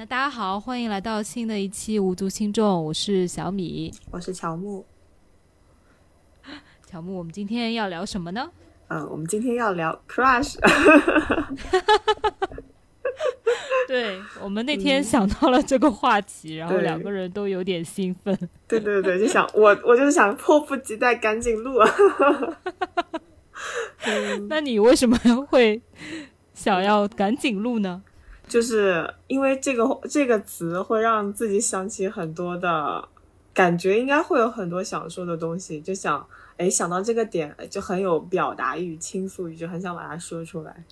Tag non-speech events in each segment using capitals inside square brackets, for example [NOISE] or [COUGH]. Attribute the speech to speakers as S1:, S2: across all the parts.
S1: 那大家好，欢迎来到新的一期无足轻重，我是小米，
S2: 我是乔木。[LAUGHS]
S1: 乔木，我们今天要聊什么呢？
S2: 嗯，我们今天要聊 crush。[LAUGHS]
S1: 对我们那天想到了这个话题，然后两个人都有点兴奋。
S2: 对对对，就想我 [LAUGHS] 我就是想迫不及待赶紧录。
S1: 那你为什么会想要赶紧录呢？
S2: 就是因为这个这个词会让自己想起很多的感觉，应该会有很多想说的东西，就想哎想到这个点就很有表达欲、倾诉欲，就很想把它说出来。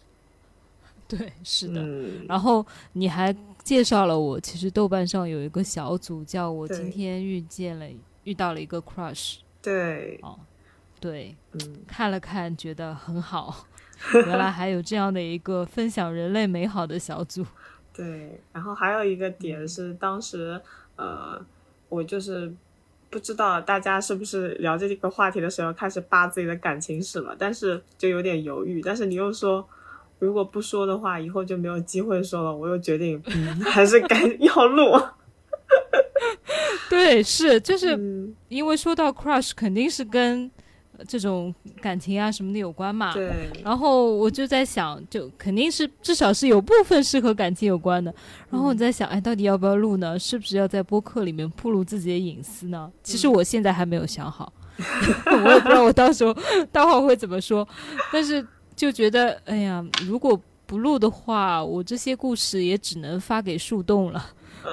S1: 对，是的。然后你还介绍了我，其实豆瓣上有一个小组，叫我今天遇见了遇到了一个 crush。
S2: 对，
S1: 哦，对，
S2: 嗯，
S1: 看了看觉得很好。[LAUGHS] 原来还有这样的一个分享人类美好的小组，[LAUGHS]
S2: 对。然后还有一个点是，当时呃，我就是不知道大家是不是聊这个话题的时候开始扒自己的感情史了，但是就有点犹豫。但是你又说，如果不说的话，以后就没有机会说了。我又决定，嗯，[LAUGHS] 还是该要录。
S1: 对，是就是因为说到 crush，肯定是跟。这种感情啊什么的有关嘛？
S2: 对。
S1: 然后我就在想，就肯定是至少是有部分是和感情有关的。然后我在想，哎，到底要不要录呢？是不是要在播客里面暴露自己的隐私呢？其实我现在还没有想好，[LAUGHS] 我也不知道我到时候待会会怎么说。但是就觉得，哎呀，如果不录的话，我这些故事也只能发给树洞了，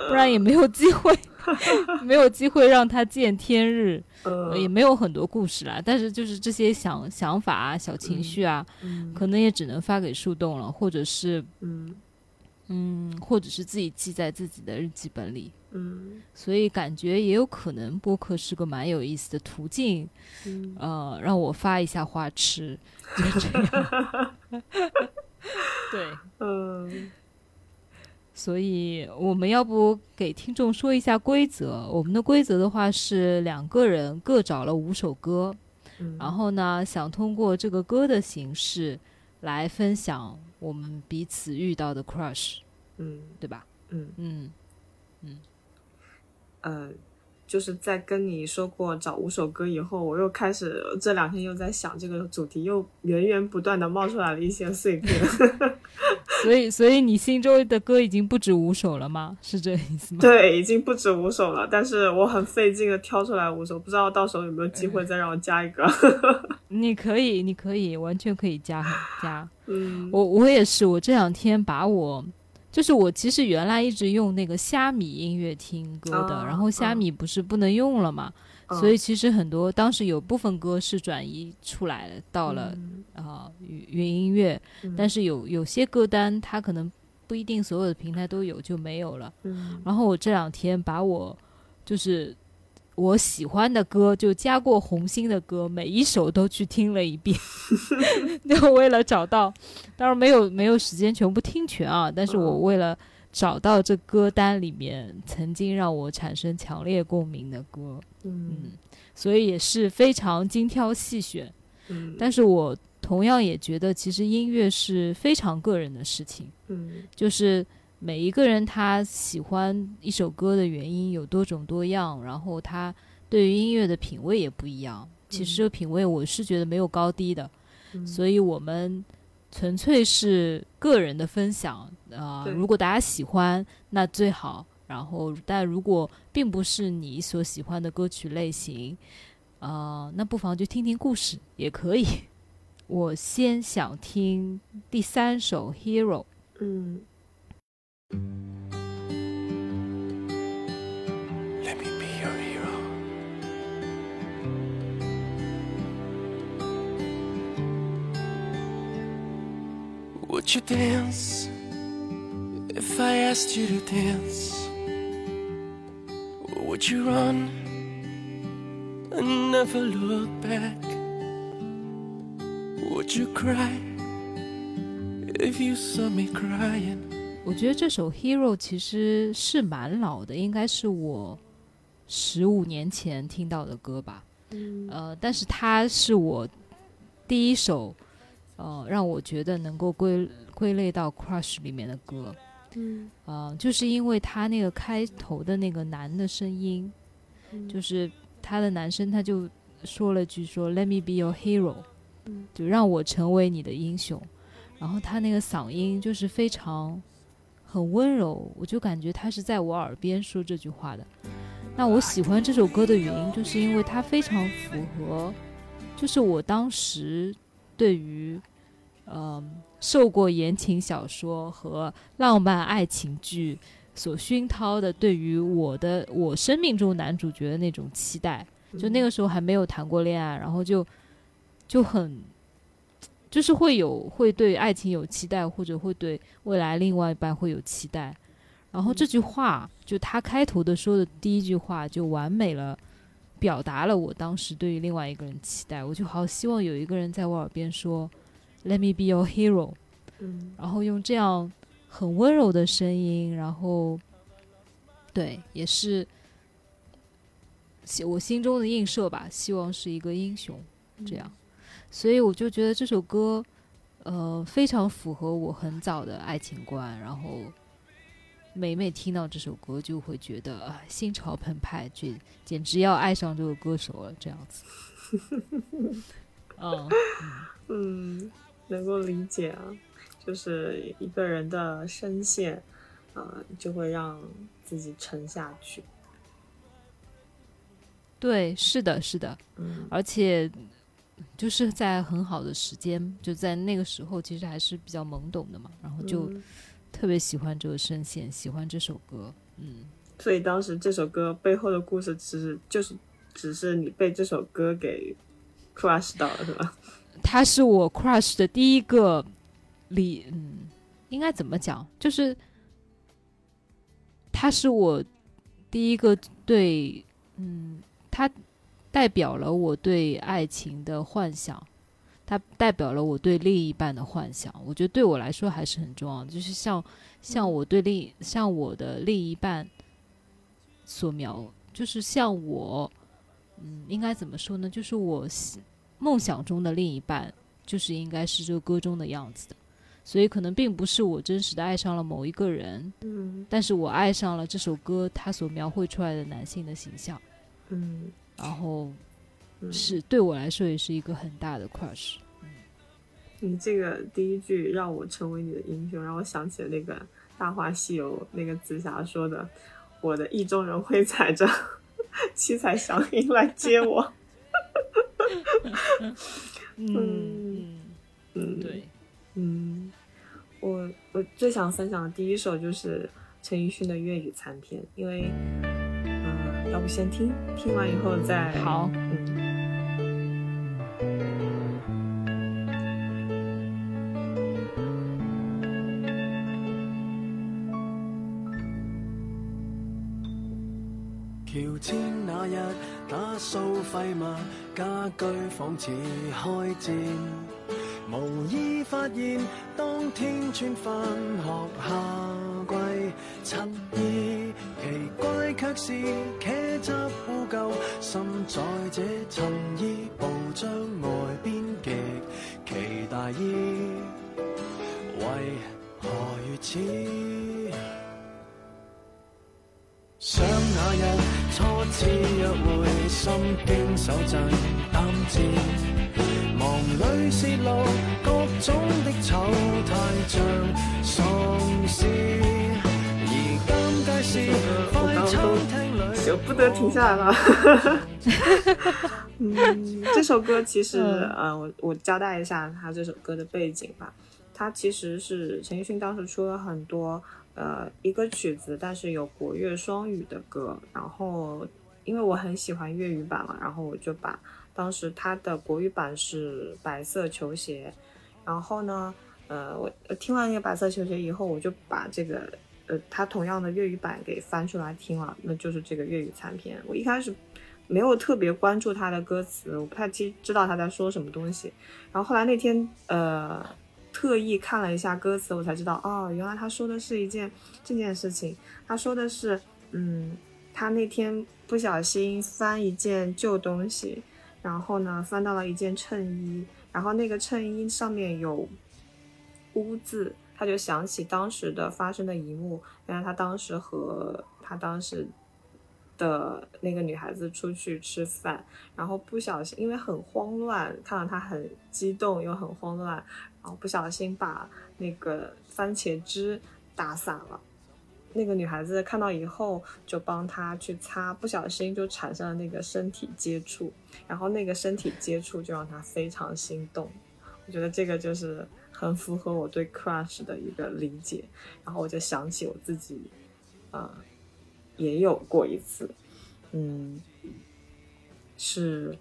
S1: 不然也没有机会，[LAUGHS] 没有机会让他见天日。也没有很多故事啦，但是就是这些想想法啊、小情绪啊，可能也只能发给树洞了，或者是
S2: 嗯
S1: 嗯，或者是自己记在自己的日记本里。
S2: 嗯，
S1: 所以感觉也有可能播客是个蛮有意思的途径。
S2: 嗯，
S1: 呃，让我发一下花痴，就这样。[LAUGHS] [LAUGHS] 对，
S2: 嗯。
S1: 所以我们要不给听众说一下规则？我们的规则的话是两个人各找了五首歌，然后呢，想通过这个歌的形式来分享我们彼此遇到的 crush，
S2: 嗯，
S1: 对吧？
S2: 嗯
S1: 嗯嗯，
S2: 呃。就是在跟你说过找五首歌以后，我又开始这两天又在想这个主题，又源源不断的冒出来了一些碎片。[LAUGHS]
S1: 所以，所以你心中的歌已经不止五首了吗？是这意思吗？
S2: 对，已经不止五首了，但是我很费劲的挑出来五首，不知道到时候有没有机会再让我加一个。[LAUGHS]
S1: 你可以，你可以，完全可以加加。
S2: 嗯，
S1: 我我也是，我这两天把我。就是我其实原来一直用那个虾米音乐听歌的，然后虾米不是不能用了嘛，所以其实很多当时有部分歌是转移出来了，到了啊云音乐，但是有有些歌单它可能不一定所有的平台都有就没有了。然后我这两天把我就是。我喜欢的歌就加过红心的歌，每一首都去听了一遍，[LAUGHS] 就为了找到，当然没有没有时间全部听全啊，但是我为了找到这歌单里面曾经让我产生强烈共鸣的歌，
S2: 嗯，
S1: 所以也是非常精挑细选，
S2: 嗯，
S1: 但是我同样也觉得其实音乐是非常个人的事情，
S2: 嗯，
S1: 就是。每一个人他喜欢一首歌的原因有多种多样，然后他对于音乐的品味也不一样。其实这品味我是觉得没有高低的，所以我们纯粹是个人的分享啊。如果大家喜欢，那最好；然后，但如果并不是你所喜欢的歌曲类型，啊，那不妨就听听故事也可以。[LAUGHS] 我先想听第三首《Hero》。
S2: 嗯。
S3: Let me be your hero. Would you dance if I asked you to dance? Or would you run and never look back? Would you cry if you saw me crying?
S1: 我觉得这首《Hero》其实是蛮老的，应该是我十五年前听到的歌吧。呃，但是它是我第一首呃让我觉得能够归归类到 Crush 里面的歌。
S2: 嗯
S1: 呃，就是因为他那个开头的那个男的声音，
S2: 嗯
S1: 就是他的男生他就说了句说 “Let me be your hero”，
S2: 嗯
S1: 就让我成为你的英雄。然后他那个嗓音就是非常很温柔，我就感觉他是在我耳边说这句话的。那我喜欢这首歌的原因，就是因为它非常符合，就是我当时对于，呃，受过言情小说和浪漫爱情剧所熏陶的，对于我的我生命中男主角的那种期待。就那个时候还没有谈过恋爱，然后就就很，就是会有会对爱情有期待，或者会对未来另外一半会有期待。然后这句话，就他开头的说的第一句话，就完美了，表达了我当时对于另外一个人期待。我就好希望有一个人在我耳边说，“Let me be your hero”，
S2: 嗯
S1: 然后用这样很温柔的声音，然后对，也是我心中的映射吧，希望是一个英雄这样，所以我就觉得这首歌，呃，非常符合我很早的爱情观，然后每每听到这首歌，就会觉得啊，心潮澎湃，简简直要爱上这个歌手了，这样子。[LAUGHS] 嗯，
S2: 嗯，能够理解啊，就是一个人的声线，呃，就会让自己沉下去。
S1: 对，是的，是的，
S2: 嗯
S1: 而且就是在很好的时间，就在那个时候，其实还是比较懵懂的嘛，然后就
S2: 嗯
S1: 特别喜欢这个声线，喜欢这首歌，嗯，
S2: 所以当时这首歌背后的故事，其实就是只是你被这首歌给 crush 到了，是吧？[LAUGHS]
S1: 他是我 crush 的第一个里，嗯，应该怎么讲？就是他是我第一个对，嗯，他代表了我对爱情的幻想，它代表了我对另一半的幻想。我觉得对我来说还是很重要的，就是像像我对另像我的另一半所描，就是像我，嗯，应该怎么说呢？就是我梦想中的另一半，就是应该是这个歌中的样子的。所以可能并不是我真实的爱上了某一个人，
S2: 嗯
S1: 但是我爱上了这首歌它所描绘出来的男性的形象，
S2: 嗯
S1: 然后
S2: 嗯，
S1: 是对我来说也是一个很大的 crush。
S2: 你这个第一句让我成为你的英雄，让我想起了那个《大话西游》那个紫霞说的：“我的意中人会踩着 [LAUGHS] 七彩祥云来接我。[LAUGHS]
S1: 嗯，
S2: 嗯，
S1: 对，
S2: 嗯，我我最想分享的第一首就是陈奕迅的粤语残片，因为，嗯、要不先听，听完以后再
S1: 好
S2: 嗯。
S4: 橋前那日打掃廢物，家居仿似開戰。無意發現，當天穿返學夏季襯衣，奇怪却是茄汁污垢，滲在这衬衣布將外邊極其大意，為何如此？想那日初次約會，心惊手震膽戰，忙裏泄露各種的醜態像喪屍，而尷尬是快餐廳裏
S2: 就不得停下来了。[LAUGHS] 嗯，这首歌其实，
S1: 嗯
S2: 呃，我我交代一下他这首歌的背景吧。他其实是陈奕迅当时出了很多呃一个曲子，但是有国乐双语的歌。然后因为我很喜欢粤语版嘛，然后我就把当时他的国语版是《白色球鞋》，然后呢，呃，我我听完那个《白色球鞋》以后，我就把这个呃他同样的粤语版给翻出来听了，那就是这个粤语残片。我一开始没有特别关注他的歌词，我不太知知道他在说什么东西。然后后来那天呃特意看了一下歌词，我才知道哦，原来他说的是一件这件事情。他说的是，嗯，他那天不小心翻一件旧东西，然后呢翻到了一件衬衣，然后那个衬衣上面有污渍，他就想起当时的发生的一幕，原来他当时和他当时的那个女孩子出去吃饭，然后不小心因为很慌乱，看到他很激动又很慌乱，然后不小心把那个番茄汁打洒了。那个女孩子看到以后就帮她去擦，不小心就产生了那个身体接触，然后那个身体接触就让她非常心动。我觉得这个就是很符合我对 crush 的一个理解，然后我就想起我自己，呃，也有过一次，嗯，是，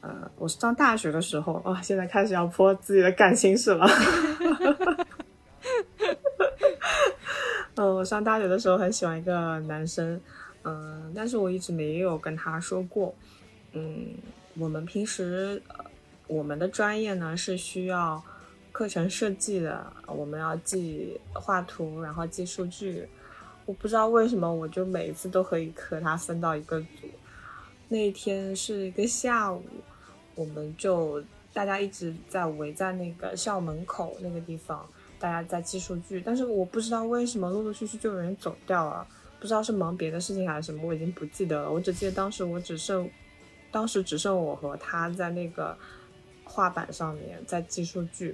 S2: 呃，我上大学的时候，哇，现在开始要泼自己的感情史了。[LAUGHS] 嗯，我上大学的时候很喜欢一个男生，嗯，但是我一直没有跟他说过，嗯，我们平时。我们的专业呢是需要课程设计的，我们要记画图，然后记数据。我不知道为什么，我就每一次都可以和他分到一个组。那天是一个下午，我们就大家一直在围在那个校门口那个地方，大家在记数据。但是我不知道为什么，陆陆续续就有人走掉了，不知道是忙别的事情还是什么，我已经不记得了。我只记得当时我只剩，当时只剩我和他在那个。画板上面在记数据，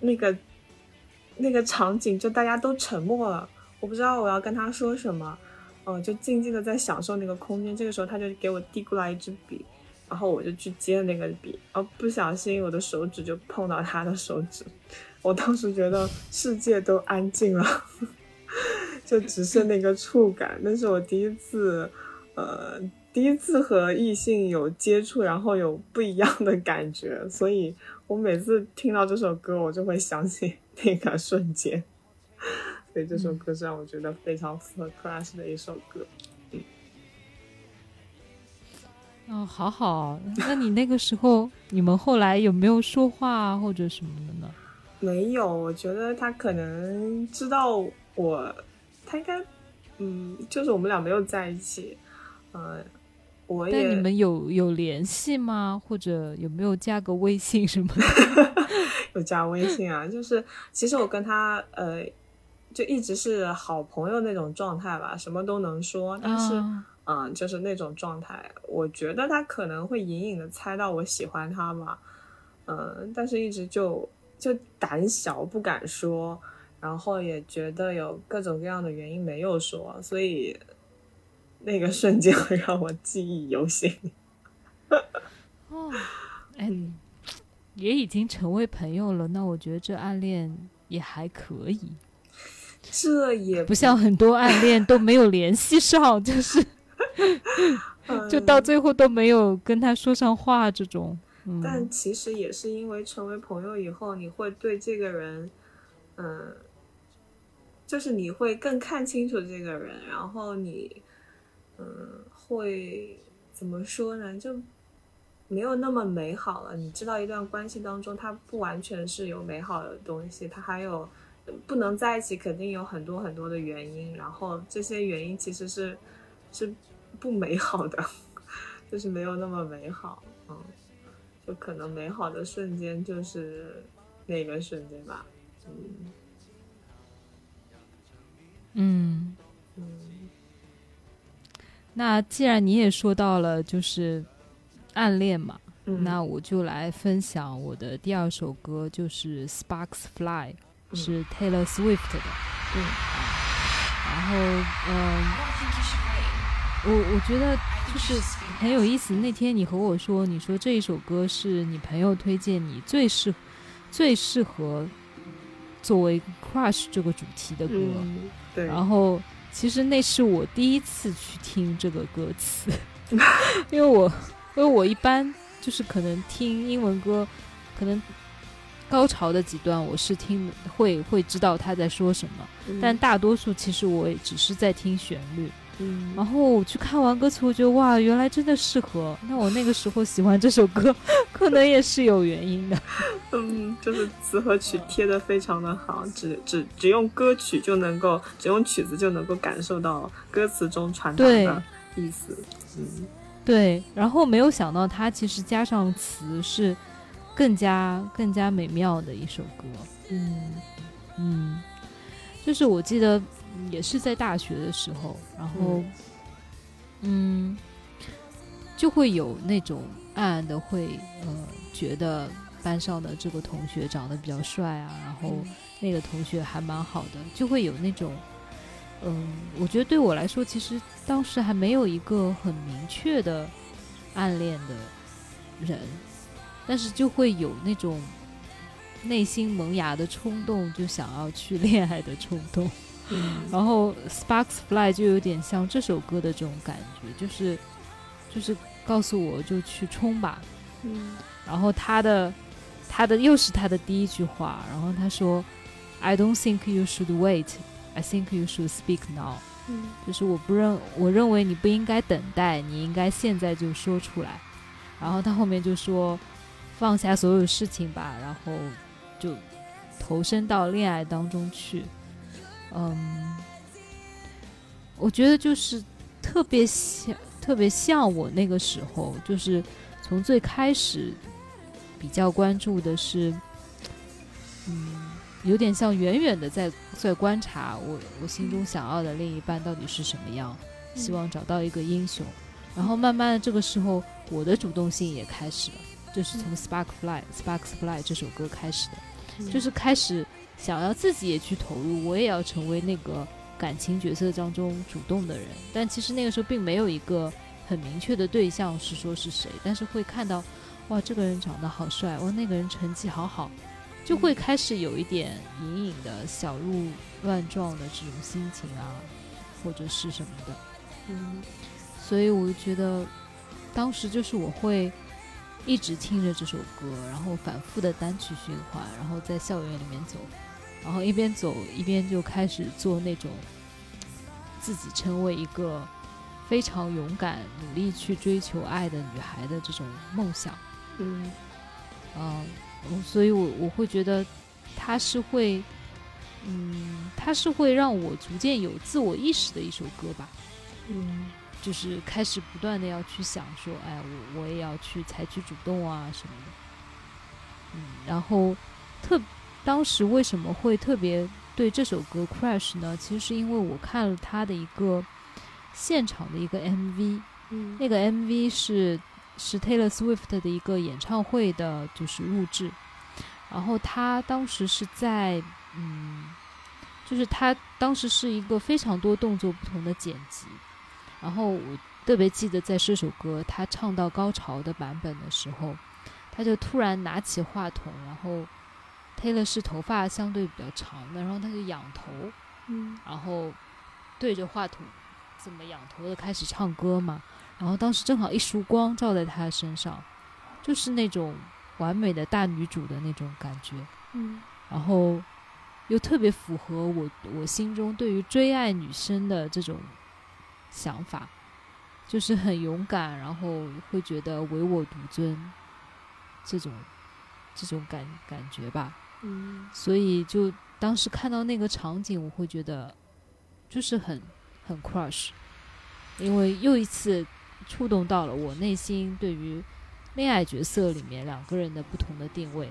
S2: 那个那个场景就大家都沉默了，我不知道我要跟他说什么，嗯，就静静的在享受那个空间。这个时候他就给我递过来一支笔，然后我就去接那个笔，然后不小心我的手指就碰到他的手指，我当时觉得世界都安静了，[LAUGHS] 就只剩那个触感。那是我第一次，呃。第一次和异性有接触，然后有不一样的感觉，所以我每次听到这首歌，我就会想起那个瞬间。所以这首歌是让我觉得非常符合 Clash 的一首歌。
S1: 哦，好好。那你那个时候，[LAUGHS] 你们后来有没有说话或者什么的呢？
S2: 没有，我觉得他可能知道我，他应该，嗯，就是我们俩没有在一起，嗯。
S1: 我但你们有有联系吗？或者有没有加个微信什么的？[LAUGHS]
S2: 有加微信啊，就是其实我跟他呃，就一直是好朋友那种状态吧，什么都能说。但是嗯，就是那种状态，我觉得他可能会隐隐的猜到我喜欢他吧，嗯，但是一直就就胆小不敢说，然后也觉得有各种各样的原因没有说，所以。那个瞬间会让我记忆犹新。[LAUGHS]
S1: 哦，嗯，也已经成为朋友了，那我觉得这暗恋也还可以。
S2: 这也
S1: 不像很多暗恋都没有联系上，就是，[LAUGHS] [LAUGHS] 就到最后都没有跟他说上话这种。
S2: 但其实也是因为成为朋友以后，你会对这个人，嗯，就是你会更看清楚这个人，然后你。嗯，会怎么说呢？就没有那么美好了。你知道，一段关系当中，它不完全是有美好的东西，它还有不能在一起，肯定有很多很多的原因。然后这些原因其实是是不美好的，[LAUGHS] 就是没有那么美好。嗯，就可能美好的瞬间就是那个瞬间吧。嗯，
S1: 嗯，嗯。那既然你也说到了就是暗恋嘛，那我就来分享我的第二首歌，就是《Sparks Fly》，是 Taylor Swift 的。
S2: 嗯。
S1: 然后，嗯，我我觉得就是很有意思。那天你和我说，你说这一首歌是你朋友推荐你最适最适合作为 crush 这个主题的歌。
S2: 对。
S1: 然后。其实那是我第一次去听这个歌词，[LAUGHS] 因为我因为我一般就是可能听英文歌，可能高潮的几段我是听会会知道他在说什么，但大多数其实我也只是在听旋律。
S2: 嗯，
S1: 然后我去看完歌词，我觉得哇，原来真的适合。那我那个时候喜欢这首歌，[LAUGHS] 可能也是有原因的。[LAUGHS]
S2: 嗯，就是词和曲贴的非常的好，只只只用歌曲就能够，只用曲子就能够感受到歌词中传达的意思。嗯，
S1: 对。然后没有想到，它其实加上词是更加更加美妙的一首歌。
S2: 嗯，
S1: 嗯，就是我记得也是在大学的时候，然后嗯，就会有那种暗暗的会呃觉得班上的这个同学长得比较帅啊，然后那个同学还蛮好的，就会有那种嗯，我觉得对我来说，其实当时还没有一个很明确的暗恋的人，但是就会有那种内心萌芽的冲动，就想要去恋爱的冲动。然后 Sparks Fly 就有点像这首歌的这种感觉，就是就是告诉我就去冲吧。
S2: 嗯
S1: 然后他的他的又是他的第一句话，然后他说：“I don't think you should wait. I think you should speak now。”
S2: 嗯
S1: 就是我不认，我认为你不应该等待，你应该现在就说出来。然后他后面就说：“放下所有事情吧，然后就投身到恋爱当中去。”嗯，我觉得就是特别像，特别像我那个时候，就是从最开始比较关注的是，嗯，有点像远远的在在观察我我心中想要的另一半到底是什么样，希望找到一个英雄。然后慢慢的这个时候，我的主动性也开始了，就是从《Spark Fly》《Sparks Fly》这首歌开始的，就是开始想要自己也去投入，我也要成为那个感情角色当中主动的人。但其实那个时候并没有一个很明确的对象是说是谁，但是会看到，哇，这个人长得好帅，哇，那个人成绩好好，就会开始有一点隐隐的小鹿乱撞的这种心情啊，或者是什么的。
S2: 嗯
S1: 所以我就觉得，当时就是我会一直听着这首歌，然后反复的单曲循环，然后在校园里面走，然后一边走一边就开始做那种自己成为一个非常勇敢、努力去追求爱的女孩的这种梦想。
S2: 嗯
S1: 嗯，我所以我我会觉得它是会，嗯，它是会让我逐渐有自我意识的一首歌吧。
S2: 嗯
S1: 就是开始不断的要去想说，哎，我我也要去采取主动啊什么的。嗯，然后特当时为什么会特别对这首歌 crush 呢？其实是因为我看了他的一个现场的一个 MV，
S2: 嗯
S1: 那个 MV 是是 Taylor Swift 的一个演唱会的，就是录制。然后他当时是在，嗯，就是他当时是一个非常多动作不同的剪辑。然后我特别记得在这首歌他唱到高潮的版本的时候，他就突然拿起话筒，然后 Taylor 是头发相对比较长的，然后他就仰头，
S2: 嗯
S1: 然后对着话筒怎么仰头的开始唱歌嘛。然后当时正好一束光照在他身上，就是那种完美的大女主的那种感觉，
S2: 嗯
S1: 然后又特别符合我我心中对于追爱女生的这种想法，就是很勇敢，然后会觉得唯我独尊这种这种感感觉吧。
S2: 嗯。
S1: 所以就当时看到那个场景，我会觉得就是很很 crush，因为又一次触动到了我内心对于恋爱角色里面两个人的不同的定位。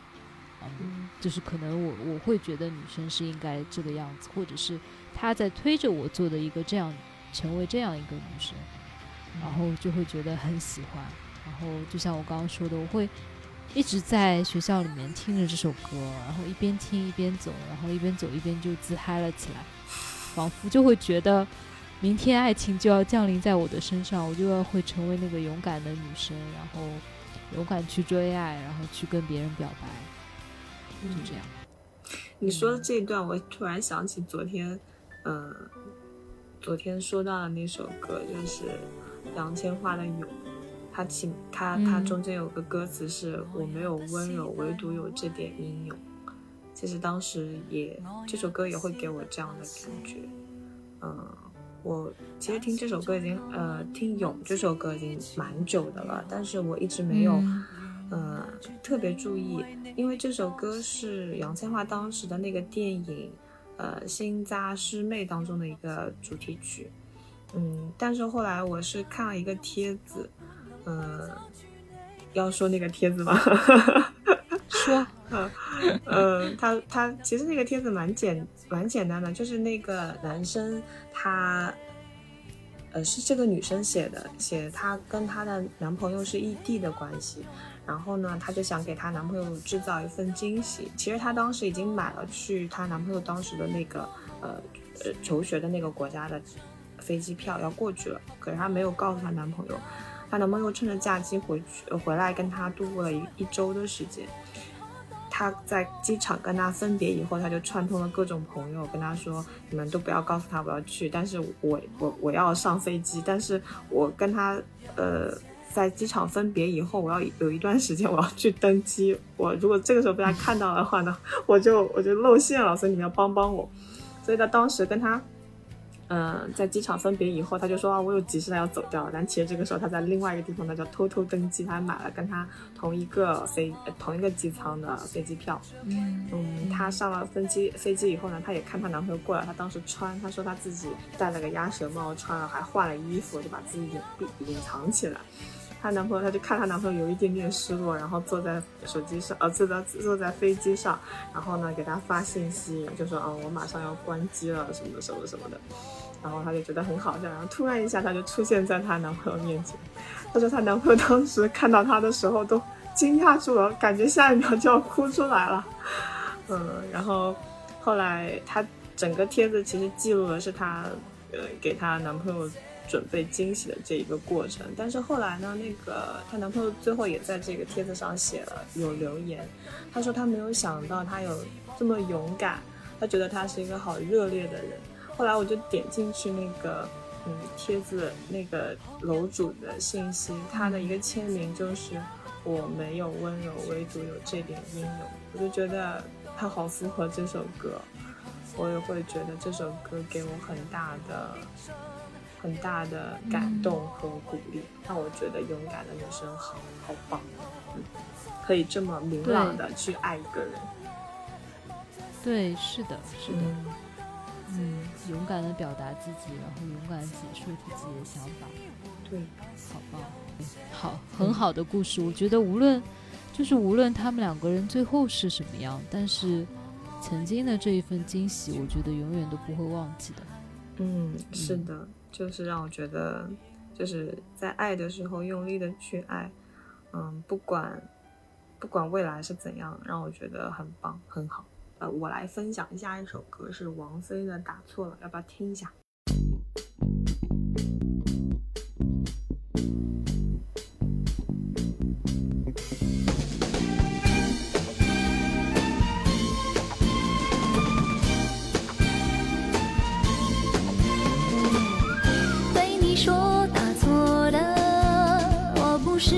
S1: 嗯，
S2: 嗯。
S1: 就是可能我我会觉得女生是应该这个样子，或者是她在推着我做的一个这样成为这样一个女生，然后就会觉得很喜欢。然后就像我刚刚说的，我会一直在学校里面听着这首歌，然后一边听一边走，然后一边走一边就自嗨了起来，仿佛就会觉得明天爱情就要降临在我的身上，我就要会成为那个勇敢的女生，然后勇敢去追爱，然后去跟别人表白，就这样。
S2: 你说的这一段，我突然想起昨天，嗯、昨天说到的那首歌，就是杨千嬅的《勇》，它其它它
S1: 嗯
S2: 中间有个歌词是“我没有温柔，唯独有这点英勇”。其实当时也这首歌也会给我这样的感觉，嗯、我其实听这首歌已经呃听《勇》这首歌已经蛮久的了，但是我一直没有。
S1: 嗯
S2: 呃，特别注意，因为这首歌是杨千嬅当时的那个电影，呃，《新扎师妹》当中的一个主题曲。嗯，但是后来我是看了一个帖子，嗯、要说那个帖子吗？[LAUGHS]
S1: 说。
S2: 嗯，呃，他他其实那个帖子蛮简蛮简单的，就是那个男生他，呃，是这个女生写的，写她跟她的男朋友是异地的关系，然后呢，她就想给她男朋友制造一份惊喜。其实她当时已经买了去她男朋友当时的那个呃呃求学的那个国家的飞机票要过去了，可是她没有告诉她男朋友。她男朋友趁着假期回去回来跟她度过了一一周的时间。他在机场跟他分别以后，他就串通了各种朋友，跟他说：“你们都不要告诉他我要去，但是我我我要上飞机，但是我跟他呃在机场分别以后，我要有一段时间我要去登机。我如果这个时候被他看到的话呢，我就我就露馅了，所以你们要帮帮我。所以他当时跟他。”嗯，在机场分别以后，他就说啊，我有急事，他要走掉了。但其实这个时候他在另外一个地方，他就偷偷登机，他还买了跟他同一个飞同一个机舱的飞机票。
S1: 嗯
S2: 嗯，她上了飞机飞机以后呢，她也看她男朋友过来，她当时穿，她说她自己戴了个鸭舌帽，穿了还换了衣服，就把自己隐隐藏起来。她男朋友，她就看她男朋友有一点点失落，然后坐在手机上，呃，坐在坐在飞机上，然后呢给他发信息，就说啊，我马上要关机了，什么什么什么的。然后她就觉得很好笑，然后突然一下，她就出现在她男朋友面前。她说她男朋友当时看到她的时候都惊讶住了，感觉下一秒就要哭出来了。嗯，然后后来她整个帖子其实记录的是她呃给她男朋友准备惊喜的这一个过程。但是后来呢，那个她男朋友最后也在这个帖子上写了有留言，他说他没有想到他有这么勇敢，他觉得他是一个好热烈的人。后来我就点进去那个，嗯，帖子那个楼主的信息，他的一个签名就是“我没有温柔，唯独有这点英勇”。我就觉得他好符合这首歌，我也会觉得这首歌给我很大的、很大的感动和鼓励，让我觉得勇敢的女生好好棒，嗯，可以这么明朗的去爱一个人。
S1: 对，是的，是的。嗯，勇敢的表达自己，然后勇敢的解说自己的想法，
S2: 对，
S1: 好棒，好，很好的故事。我觉得无论，就是无论他们两个人最后是什么样，但是曾经的这一份惊喜，我觉得永远都不会忘记的。
S2: 嗯，是的，就是让我觉得，就是在爱的时候用力的去爱，嗯，不管不管未来是怎样，让我觉得很棒，很好。呃，我来分享一下一首歌，是王菲的《打错了》，要不要听一下？对你说打错了，我不是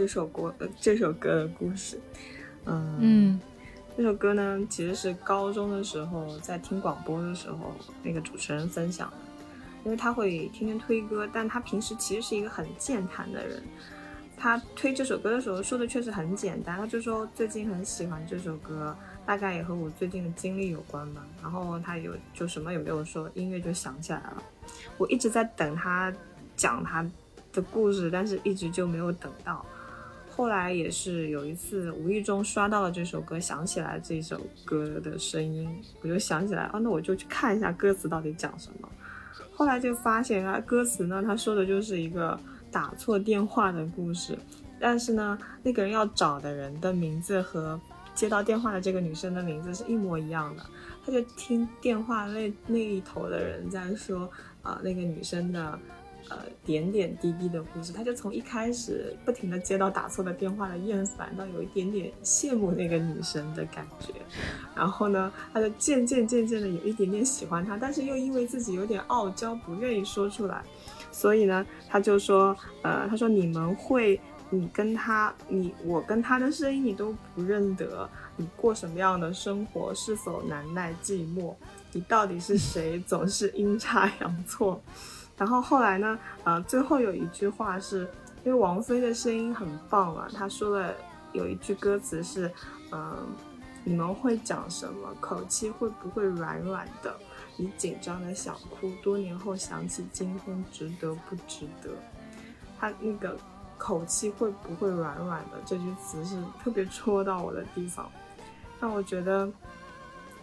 S2: 这首歌，呃，这首歌的故事，嗯嗯，这首歌呢，其实是高中的时候在听广播的时候，那个主持人分享的，因为他会天天推歌，但他平时其实是一个很健谈的人，他推这首歌的时候说的确实很简单，他就说最近很喜欢这首歌，大概也和我最近的经历有关吧，然后他有就什么也没有说，音乐就响起来了，我一直在等他讲他。的故事，但是一直就没有等到。后来也是有一次无意中刷到了这首歌，想起来这首歌的声音，我就想起来，啊，那我就去看一下歌词到底讲什么。后来就发现啊，歌词呢，他说的就是一个打错电话的故事，但是呢，那个人要找的人的名字和接到电话的这个女生的名字是一模一样的。他就听电话那那一头的人在说，啊，那个女生的。呃，点点滴滴的故事，他就从一开始不停的接到打错的电话的厌烦，到有一点点羡慕那个女生的感觉，[LAUGHS] 然后呢，他就渐渐渐渐的有一点点喜欢她，但是又因为自己有点傲娇，不愿意说出来，所以呢，他就说，呃，他说你们会，你跟他，你我跟他的声音你都不认得，你过什么样的生活，是否难耐寂寞，你到底是谁，总是阴差阳错。然后后来呢，呃，最后有一句话是，因为王菲的声音很棒啊，她说了有一句歌词是，嗯、你们会讲什么？口气会不会软软的？你紧张的想哭，多年后想起今天，值得不值得？他那个口气会不会软软的？这句词是特别戳到我的地方，让我觉得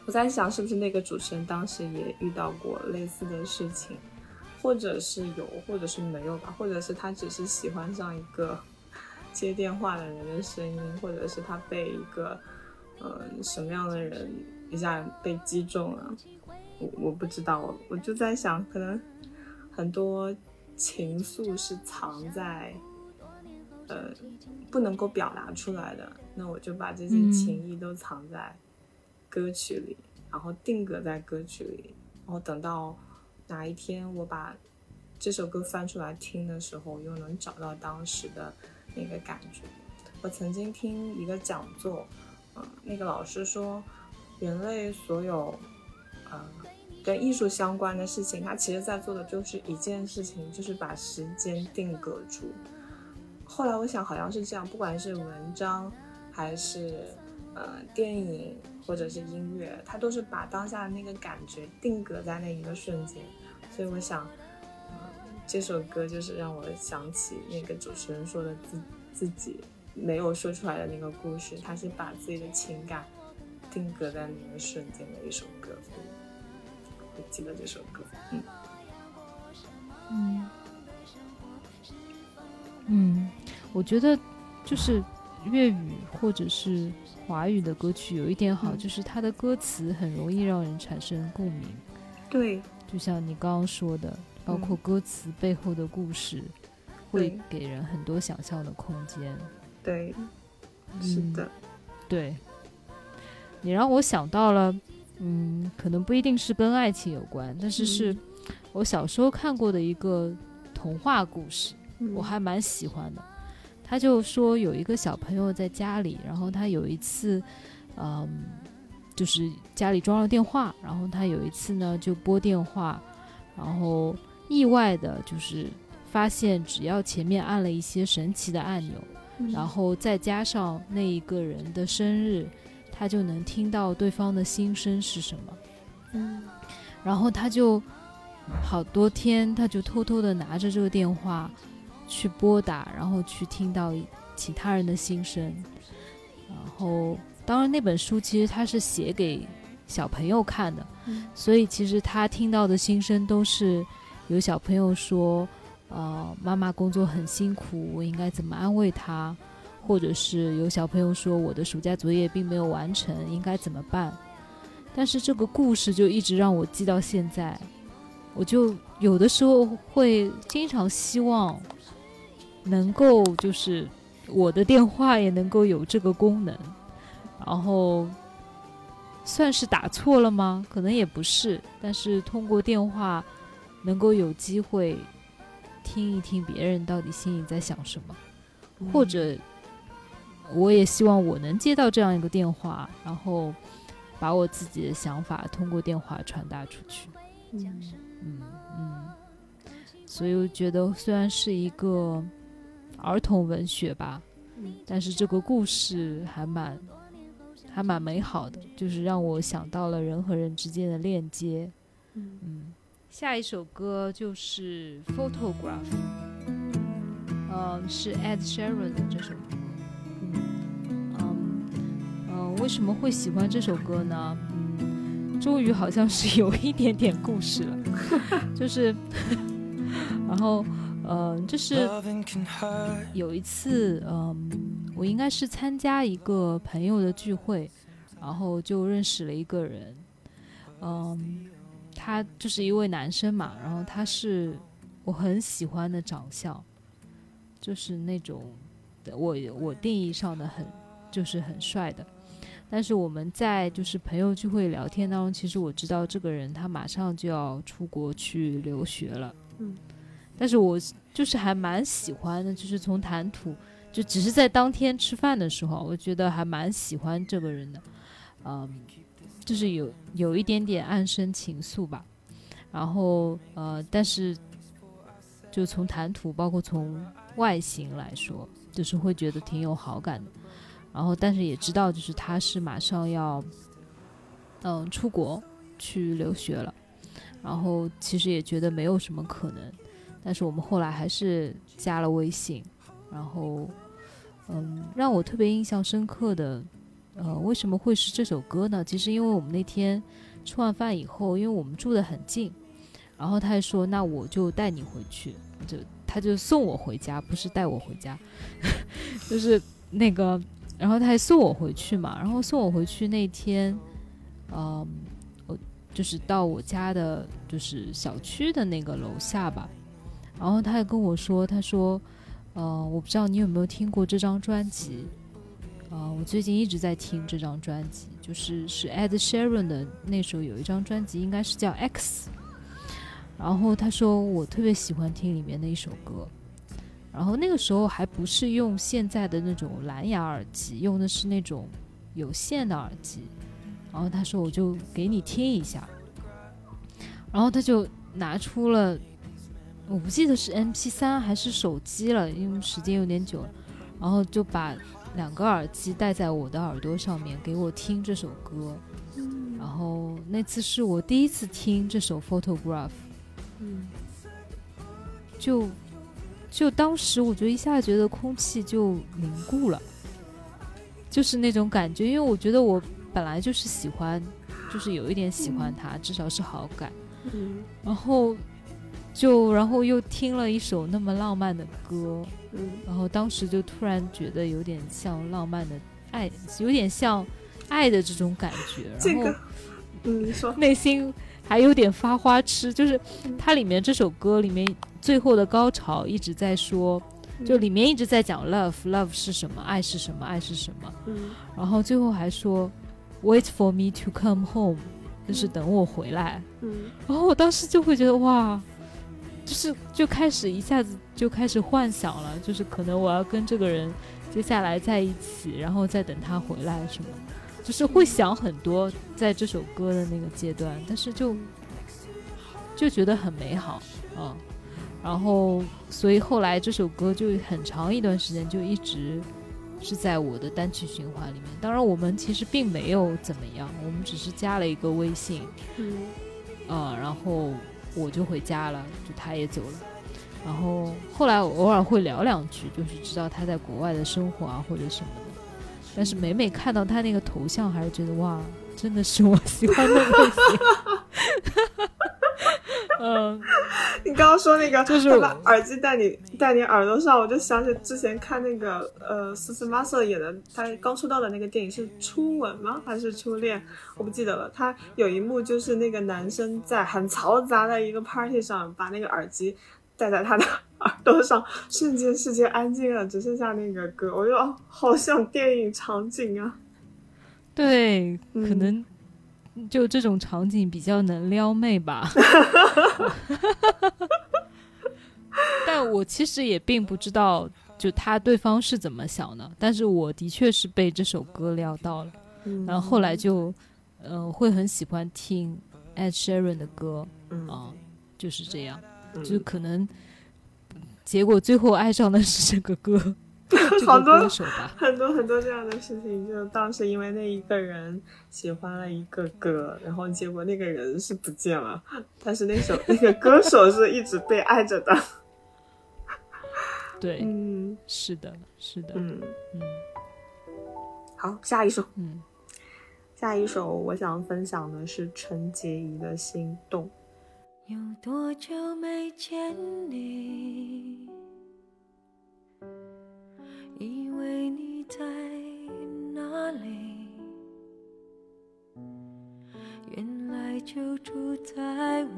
S2: 我在想，是不是那个主持人当时也遇到过类似的事情，或者是有，或者是没有吧，或者是他只是喜欢上一个 [LAUGHS] 接电话的人的声音，或者是他被一个呃什么样的人一下被击中了，我我不知道，我我就在想，可能很多情愫是藏在呃不能够表达出来的，那我就把这些
S1: 嗯。
S2: 情谊都藏在歌曲里，然后定格在歌曲里，然后等到哪一天我把这首歌翻出来听的时候，又能找到当时的那个感觉。我曾经听一个讲座，嗯、那个老师说，人类所有呃跟艺术相关的事情，它其实在做的就是一件事情，就是把时间定格住。后来我想，好像是这样，不管是文章还是呃电影或者是音乐，它都是把当下的那个感觉定格在那一个瞬间。所以我想，嗯、这首歌就是让我想起那个主持人说的自自己没有说出来的那个故事，他是把自己的情感定格在那个瞬间的一首歌。嗯我记得这首歌，嗯。
S1: 嗯嗯，我觉得就是粤语或者是华语的歌曲有一点好，
S2: 嗯
S1: 就是它的歌词很容易让人产生共鸣。
S2: 对，
S1: 就像你刚刚说的，包括
S2: 嗯。
S1: 歌词背后的故事，会给人很多想象的空间。
S2: 对，是
S1: 嗯
S2: 的，
S1: 对，你让我想到了，嗯，可能不一定是跟爱情有关，但是是
S2: 嗯。
S1: 我小时候看过的一个童话故事，
S2: 嗯。
S1: 我还蛮喜欢的。他就说有一个小朋友在家里，然后他有一次，嗯，就是家里装了电话，然后他有一次呢就拨电话，然后意外的就是发现只要前面按了一些神奇的按钮，
S2: 嗯
S1: 然后再加上那一个人的生日，他就能听到对方的心声是什么。
S2: 嗯
S1: 然后他就好多天，他就偷偷的拿着这个电话去拨打，然后去听到其他人的心声。然后，当然那本书其实他是写给小朋友看的，
S2: 嗯
S1: 所以其实他听到的心声都是有小朋友说，呃，妈妈工作很辛苦，我应该怎么安慰她？或者是有小朋友说我的暑假作业并没有完成，应该怎么办？但是这个故事就一直让我记到现在，我就有的时候会经常希望能够就是我的电话也能够有这个功能，然后算是打错了吗？可能也不是，但是通过电话能够有机会听一听别人到底心里在想什么，或者我也希望我能接到这样一个电话，然后把我自己的想法通过电话传达出去。
S2: 嗯
S1: 嗯嗯，所以我觉得虽然是一个儿童文学吧，
S2: 嗯
S1: 但是这个故事还蛮还蛮美好的，就是让我想到了人和人之间的链接。
S2: 嗯
S1: 嗯，下一首歌就是《Photograph》，嗯，是 Ed Sheeran 的这首歌。嗯嗯，为什么会喜欢这首歌呢？嗯，终于好像是有一点点故事了，就是，[LAUGHS] 然后，嗯，就是.有一次，嗯，我应该是参加一个朋友的聚会，然后就认识了一个人，嗯，他就是一位男生嘛，然后他是我很喜欢的长相，就是那种我我定义上的很就是很帅的。但是我们在就是朋友聚会聊天当中，其实我知道这个人他马上就要出国去留学了，
S2: 嗯，
S1: 但是我就是还蛮喜欢的，就是从谈吐，就只是在当天吃饭的时候，我觉得还蛮喜欢这个人的，嗯，就是有有一点点暗生情愫吧。然后呃，但是就从谈吐，包括从外形来说，就是会觉得挺有好感的。然后，但是也知道，就是他是马上要，嗯，出国去留学了。然后，其实也觉得没有什么可能。但是我们后来还是加了微信。然后，嗯，让我特别印象深刻的，呃，为什么会是这首歌呢？其实因为我们那天吃完饭以后，因为我们住得很近，然后他还说：“那我就带你回去。”就他就送我回家，不是带我回家，[LAUGHS] 就是那个。然后他还送我回去嘛，然后送我回去那天，嗯，我就是到我家的，就是小区的那个楼下吧。然后他还跟我说，他说，呃，我不知道你有没有听过这张专辑，啊，我最近一直在听这张专辑，就是是 Ed Sheeran 的那首有一张专辑，应该是叫 X。然后他说我特别喜欢听里面的一首歌。然后那个时候还不是用现在的那种蓝牙耳机，用的是那种有线的耳机。然后他说：“我就给你听一下。”然后他就拿出了，我不记得是 M P 三还是手机了，因为时间有点久了。然后就把两个耳机戴在我的耳朵上面，给我听这首歌。然后那次是我第一次听这首 Photograph。
S2: 嗯，
S1: 就。就当时我觉得一下觉得空气就凝固了，就是那种感觉。因为我觉得我本来就是喜欢，就是有一点喜欢他，至少是好感。
S2: 嗯。
S1: 然后就然后又听了一首那么浪漫的歌，
S2: 嗯。
S1: 然后当时就突然觉得有点像浪漫的爱，有点像爱的这种感觉。
S2: 这个，嗯，你说。
S1: 内心还有点发花痴，就是它里面这首歌里面。最后的高潮一直在说，就里面一直在讲 love，love 是什么，爱是什么，爱是什么。
S2: 嗯，
S1: 然后最后还说 wait for me to come home，就是等我回来。
S2: 嗯，
S1: 然后我当时就会觉得哇，就是就开始一下子就开始幻想了，就是可能我要跟这个人接下来在一起，然后再等他回来什么，就是会想很多在这首歌的那个阶段，但是就就觉得很美好嗯。然后，所以后来这首歌就很长一段时间就一直是在我的单曲循环里面。当然，我们其实并没有怎么样，我们只是加了一个微信，
S2: 嗯，
S1: 啊，然后我就回家了，就他也走了。然后后来偶尔会聊两句，就是知道他在国外的生活啊或者什么的。但是每每看到他那个头像，还是觉得哇，真的是我喜欢的类型。[LAUGHS] [LAUGHS] 嗯，
S2: 你刚刚说那个，
S1: 就是
S2: 他把耳机戴你戴你耳朵上，我就想起之前看那个呃，斯斯马瑟演的他刚出道的那个电影是《初吻》吗？还是《初恋》？我不记得了。他有一幕就是那个男生在很嘈杂的一个 party 上，把那个耳机戴在他的耳朵上，瞬间世界安静了，只剩下那个歌。我就哦好像电影场景啊。
S1: 对，可能。就这种场景比较能撩妹吧，[LAUGHS] 但我其实也并不知道，就他对方是怎么想的。但是我的确是被这首歌撩到了，然后后来就，嗯，会很喜欢听 Ed Sheeran 的歌，啊，就是这样，就可能结果最后爱上的是这个歌。[LAUGHS]
S2: 好多很多很多这样的事情，就当时因为那一个人喜欢了一个歌，然后结果那个人是不见了，但是那首那个歌手是一直被爱着的。[LAUGHS]
S1: 对，
S2: 嗯，
S1: 是的，是的，
S2: 嗯
S1: 嗯。
S2: 好，下一首，
S1: 嗯，
S2: 下一首我想分享的是陈洁仪的心动。
S5: 有多久没见你？以为你在哪里？原来就住在我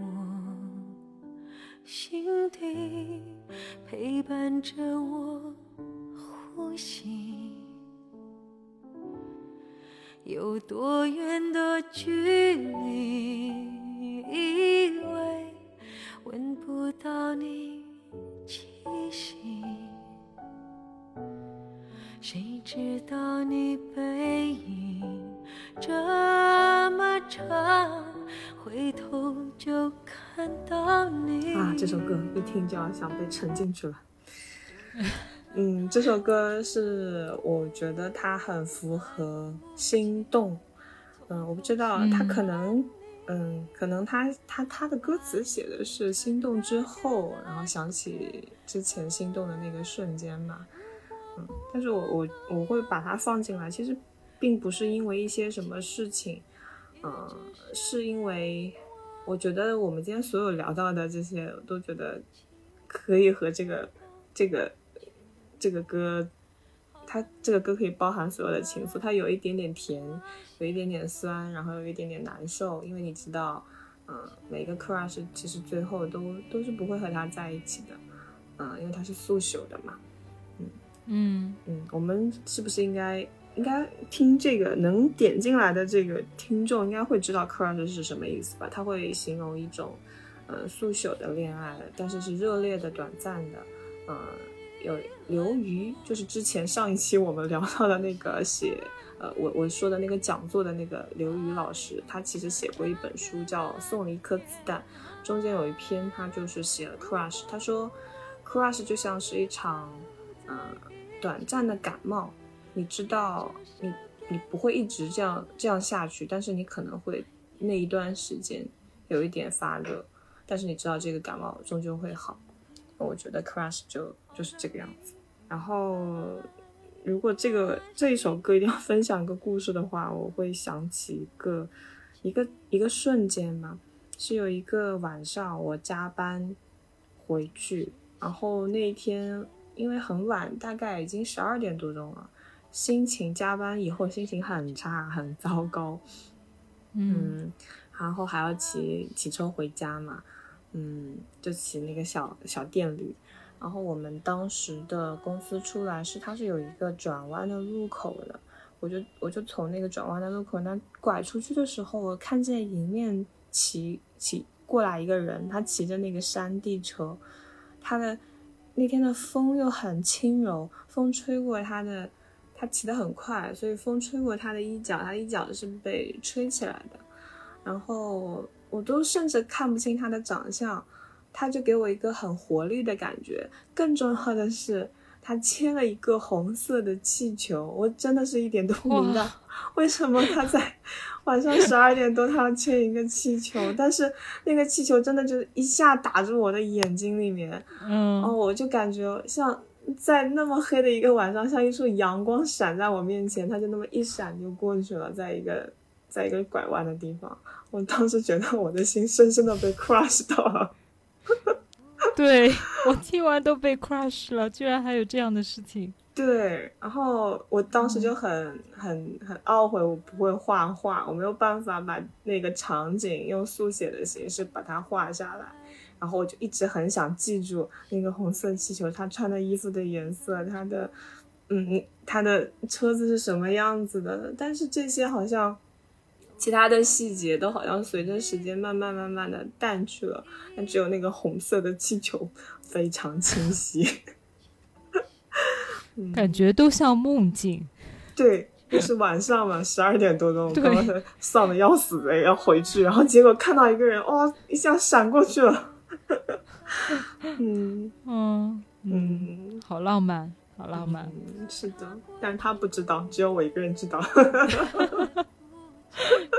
S5: 心底，陪伴着我呼吸。有多远
S2: 听就要想被沉进去了。嗯，这首歌是我觉得它很符合心动。嗯，我不知道他可能，嗯，可能他他他的歌词写的是心动之后，然后想起之前心动的那个瞬间嘛。嗯，但是我我我会把它放进来，其实并不是因为一些什么事情，嗯，是因为我觉得我们今天所有聊到的这些，我都觉得可以和这个这个这个歌，它这个歌可以包含所有的情愫，它有一点点甜，有一点点酸，然后有一点点难受，因为你知道，嗯，每个 crush 其实最后都都是不会和他在一起的，嗯，因为他是速朽的嘛。
S1: 嗯。
S2: 嗯，我们是不是应该应该听这个能点进来的这个听众应该会知道 crush 是什么意思吧？它会形容一种，呃，速朽的恋爱，但是是热烈的、短暂的，呃，有流于就是之前上一期我们聊到的那个写，呃，我我说的那个讲座的那个刘宇老师，他其实写过一本书叫《送了一颗子弹》，中间有一篇他就是写了 crush，他说 crush 就像是一场，呃。短暂的感冒，你知道，你你不会一直这样这样下去，但是你可能会那一段时间有一点发热，但是你知道这个感冒终究会好。我觉得 crush 就就是这个样子。然后，如果这个这一首歌一定要 [LAUGHS] 分享一个故事的话，我会想起一个一个一个瞬间嘛，是有一个晚上我加班回去，然后那一天。因为很晚，大概已经十二点多钟了，心情加班以后心情很差，很糟糕，嗯，然后还要骑骑车回家嘛，嗯，就骑那个小小电驴，然后我们当时的公司出来是它是有一个转弯的路口的，我就我就从那个转弯的路口那拐出去的时候，我看见迎面骑骑过来一个人，他骑着那个山地车，他的。那天的风又很轻柔，风吹过他的，他骑得很快，所以风吹过他的衣角，他衣角是被吹起来的。然后我都甚至看不清他的长相，他就给我一个很活力的感觉。更重要的是，他牵了一个红色的气球，我真的是一点都不明白为什么他在。[LAUGHS] 晚上十二点多，他要牵一个气球，但是那个气球真的就一下打住我的眼睛里面，
S1: 嗯，
S2: 哦，我就感觉像在那么黑的一个晚上，像一束阳光闪在我面前，它就那么一闪就过去了，在一个在一个拐弯的地方，我当时觉得我的心深深的被 crush 到了。[LAUGHS]
S1: 对我听完都被 crush 了，居然还有这样的事情。
S2: 对，然后我当时就很很很懊悔，我不会画画，我没有办法把那个场景用速写的形式把它画下来，然后我就一直很想记住那个红色气球，他穿的衣服的颜色，他的，嗯，他的车子是什么样子的，但是这些好像其他的细节都好像随着时间慢慢慢慢的淡去了，但只有那个红色的气球非常清晰。[LAUGHS]
S1: 感觉都像梦境，
S2: 对，就是晚上嘛，十二点多钟，刚刚 [LAUGHS] 丧的要死的要回去，然后结果看到一个人，哇，一下闪过去了，[LAUGHS] 嗯。
S1: 嗯嗯，好浪漫，好浪漫，
S2: 是的，但是他不知道，只有我一个人知道，[LAUGHS]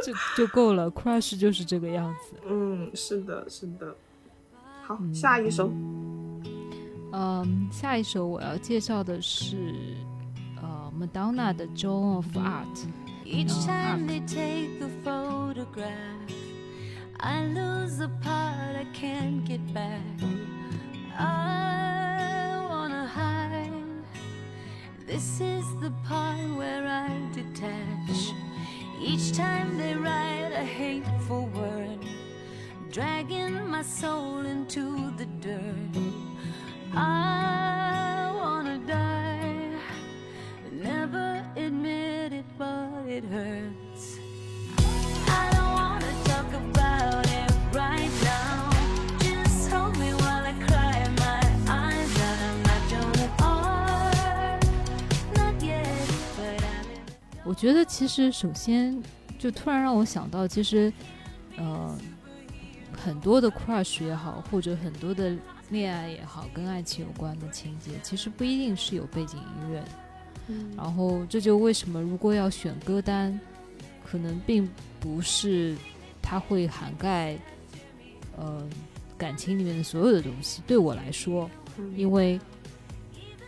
S1: 就就够了，crush 就是这个样子，
S2: 嗯，是的，是的，好，下一首。
S1: 嗯，下一首我要介绍的是呃，Madonna 的《Joan of Art》。I lose the part I can't get back. I wanna hide. This is the part where I detach. Each time they write a hateful word, dragging my soul into the dirt. I wanna die. Never admit it, but it hurts. 我觉得其实首先就突然让我想到，其实，呃。很多的 crush 也好，或者很多的恋爱也好，跟爱情有关的情节，其实不一定是有背景音乐的。
S2: 嗯
S1: 然后这就为什么如果要选歌单，可能并不是它会涵盖呃感情里面的所有的东西。对我来说，
S2: 嗯
S1: 因为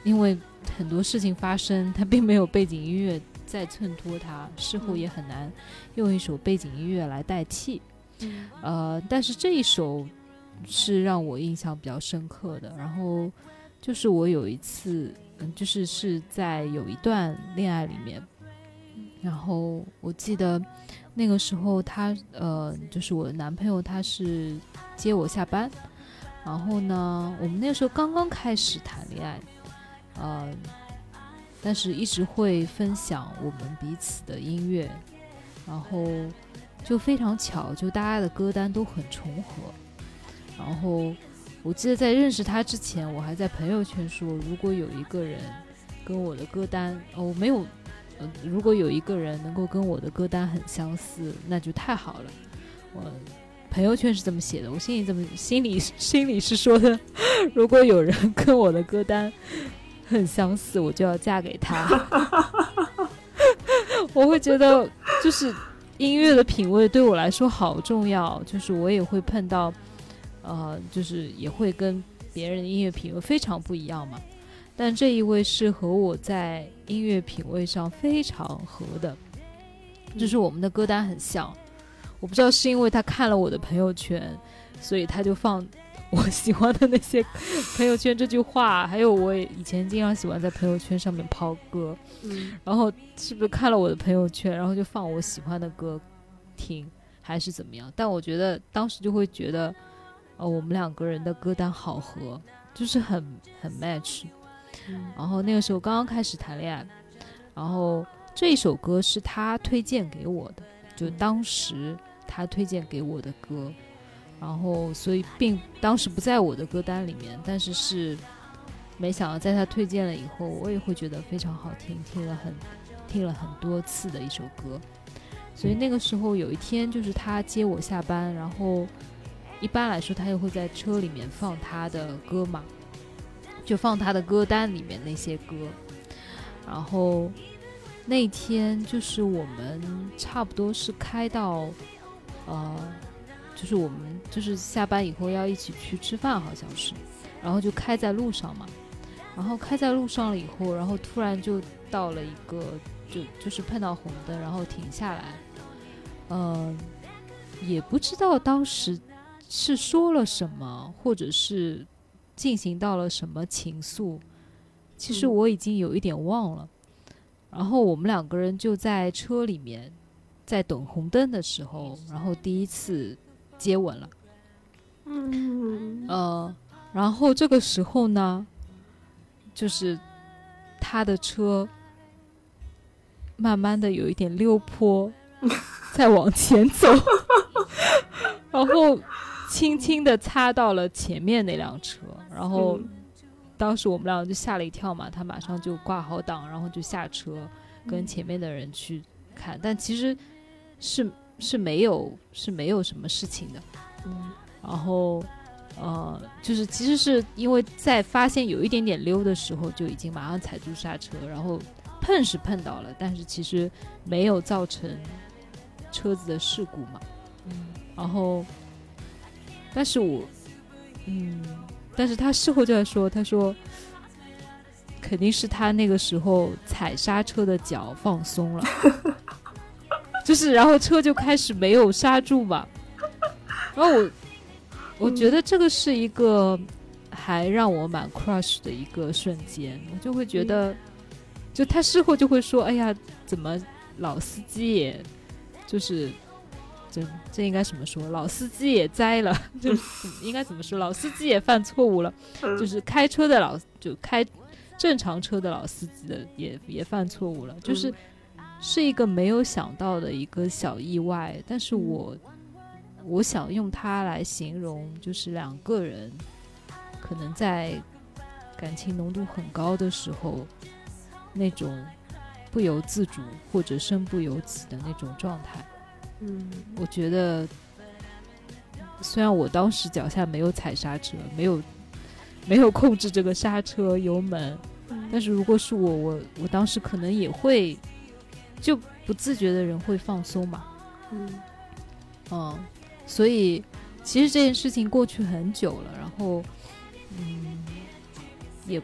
S1: 因为很多事情发生，它并没有背景音乐在衬托它，事后也很难用一首背景音乐来代替。
S2: 嗯
S1: 呃，但是这一首是让我印象比较深刻的。然后就是我有一次，嗯，就是是在有一段恋爱里面，然后我记得那个时候他呃，就是我的男朋友，他是接我下班，然后呢，我们那个时候刚刚开始谈恋爱，呃，但是一直会分享我们彼此的音乐，然后就非常巧，就大家的歌单都很重合。然后我记得在认识他之前，我还在朋友圈说，如果有一个人跟我的歌单，哦，没有，呃，如果有一个人能够跟我的歌单很相似，那就太好了。我朋友圈是这么写的，我心里这么心里心里是说的，[LAUGHS] 如果有人跟我的歌单很相似，我就要嫁给他。[LAUGHS] 我会觉得，就是音乐的品味对我来说好重要，就是我也会碰到，呃，就是也会跟别人的音乐品味非常不一样嘛。但这一位是和我在音乐品味上非常合的，就是我们的歌单很像。我不知道是因为他看了我的朋友圈，所以他就放我喜欢的那些 [LAUGHS] 朋友圈这句话，还有我以前经常喜欢在朋友圈上面抛歌，
S2: 嗯。
S1: 然后是不是看了我的朋友圈，然后就放我喜欢的歌听，还是怎么样？但我觉得当时就会觉得，呃，我们两个人的歌单好合，就是很很 match。
S2: 嗯。
S1: 然后那个时候刚刚开始谈恋爱，然后这一首歌是他推荐给我的，就当时他推荐给我的歌，然后所以并当时不在我的歌单里面，但是是没想到在他推荐了以后，我也会觉得非常好听，听了很听了很多次的一首歌。所以那个时候有一天，就是他接我下班，然后一般来说他也会在车里面放他的歌嘛，就放他的歌单里面那些歌。然后那天就是我们差不多是开到，呃，就是我们就是下班以后要一起去吃饭，好像是，然后就开在路上嘛。然后开在路上了以后，然后突然就到了一个就就是碰到红灯，然后停下来，嗯、也不知道当时是说了什么，或者是进行到了什么情愫，其实
S2: 嗯
S1: 我已经有一点忘了。然后我们两个人就在车里面，在等红灯的时候，然后第一次接吻了。
S2: 嗯。
S1: 呃，然后这个时候呢，就是他的车慢慢的有一点溜坡，[LAUGHS] 在往前走，然后轻轻的擦到了前面那辆车，然后
S2: 嗯。
S1: 当时我们两个就吓了一跳嘛，他马上就挂好档，然后就下车跟前面的人去看，但其实是是没有是没有什么事情的。
S2: 嗯
S1: 然后，呃，就是其实是因为在发现有一点点溜的时候，就已经马上踩住刹车，然后碰是碰到了，但是其实没有造成车子的事故嘛。
S2: 嗯
S1: 然后，但是我，嗯，但是他事后就在说，他说肯定是他那个时候踩刹车的脚放松了，[LAUGHS] 就是然后车就开始没有刹住嘛。[LAUGHS] 然后我我觉得这个是一个还让我蛮 crush 的一个瞬间，我就会觉得，就他事后就会说，哎呀，怎么老司机也就是。这这应该怎么说？老司机也栽了，[LAUGHS] 就应该怎么说？老司机也犯错误了，
S2: 嗯
S1: 就是开车的老就开正常车的老司机的也也犯错误了，就是是一个没有想到的一个小意外，但是我我想用它来形容，就是两个人可能在感情浓度很高的时候，那种不由自主或者身不由己的那种状态。
S2: 嗯。
S1: 我觉得虽然我当时脚下没有踩刹车，没有没有控制这个刹车油门，但是如果是我，我我当时可能也会就不自觉的人会放松嘛，
S2: 嗯
S1: 嗯，所以其实这件事情过去很久了，然后嗯也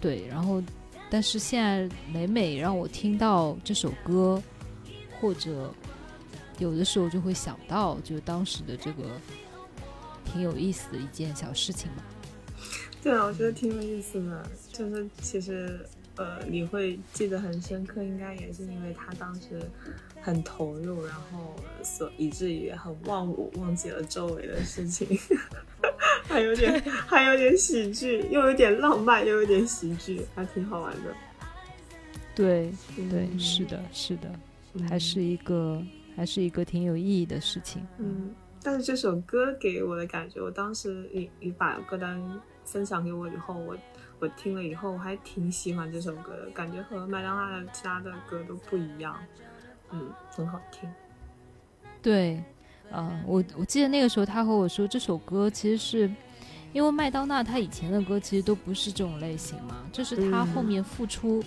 S1: 对，然后但是现在每每让我听到这首歌，或者有的时候就会想到，就当时的这个挺有意思的一件小事情吧。
S2: 对啊，我觉得挺有意思的，就是其实呃，你会记得很深刻，应该也是因为他当时很投入，然后所以至于很忘我，忘记了周围的事情，[LAUGHS] 还有点还有点喜剧，又有点浪漫，又有点喜剧，还挺好玩的。
S1: 对对，
S2: 嗯
S1: 是的，是的，
S2: 嗯
S1: 还是一个还是一个挺有意义的事情。
S2: 嗯，但是这首歌给我的感觉，我当时你你把歌单分享给我以后，我我听了以后，我还挺喜欢这首歌的，感觉和麦当娜的其他的歌都不一样，嗯，很好听。
S1: 对，嗯、我我记得那个时候他和我说这首歌其实是因为麦当娜她以前的歌其实都不是这种类型嘛，这是她后
S2: 嗯
S1: 面复出、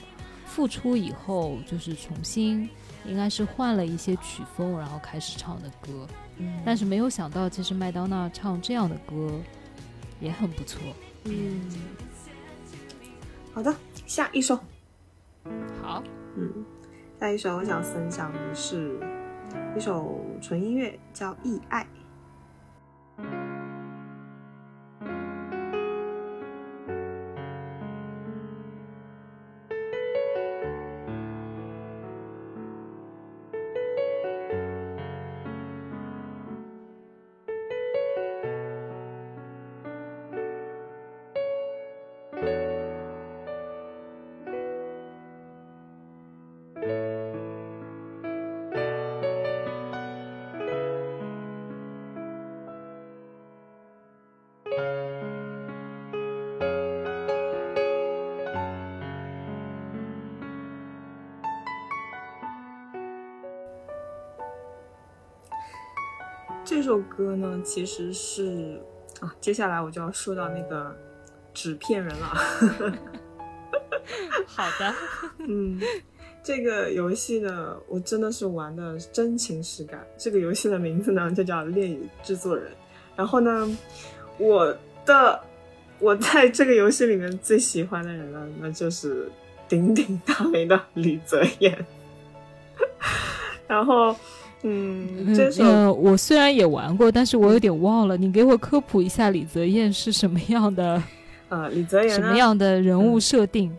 S1: 复出以后就是重新应该是换了一些曲风，然后开始唱的歌。
S2: 嗯
S1: 但是没有想到，其实麦当娜唱这样的歌也很不错。
S2: 嗯，好的，下一首，
S1: 好，
S2: 嗯，下一首我想分享的是一首纯音乐，叫《意爱》。首歌呢，其实是啊，接下来我就要说到那个纸片人了。[LAUGHS]
S1: 好的，
S2: 嗯，这个游戏呢，我真的是玩的真情实感。这个游戏的名字呢，就叫《恋与制作人》。然后呢，我的我在这个游戏里面最喜欢的人呢，那就是鼎鼎大名的李泽言。[LAUGHS] 然后，嗯，这首、
S1: 呃，我虽然也玩过，但是我有点忘了，你给我科普一下李泽言是什么样的 [LAUGHS]
S2: 呃，李泽言
S1: 什么样的人物设定？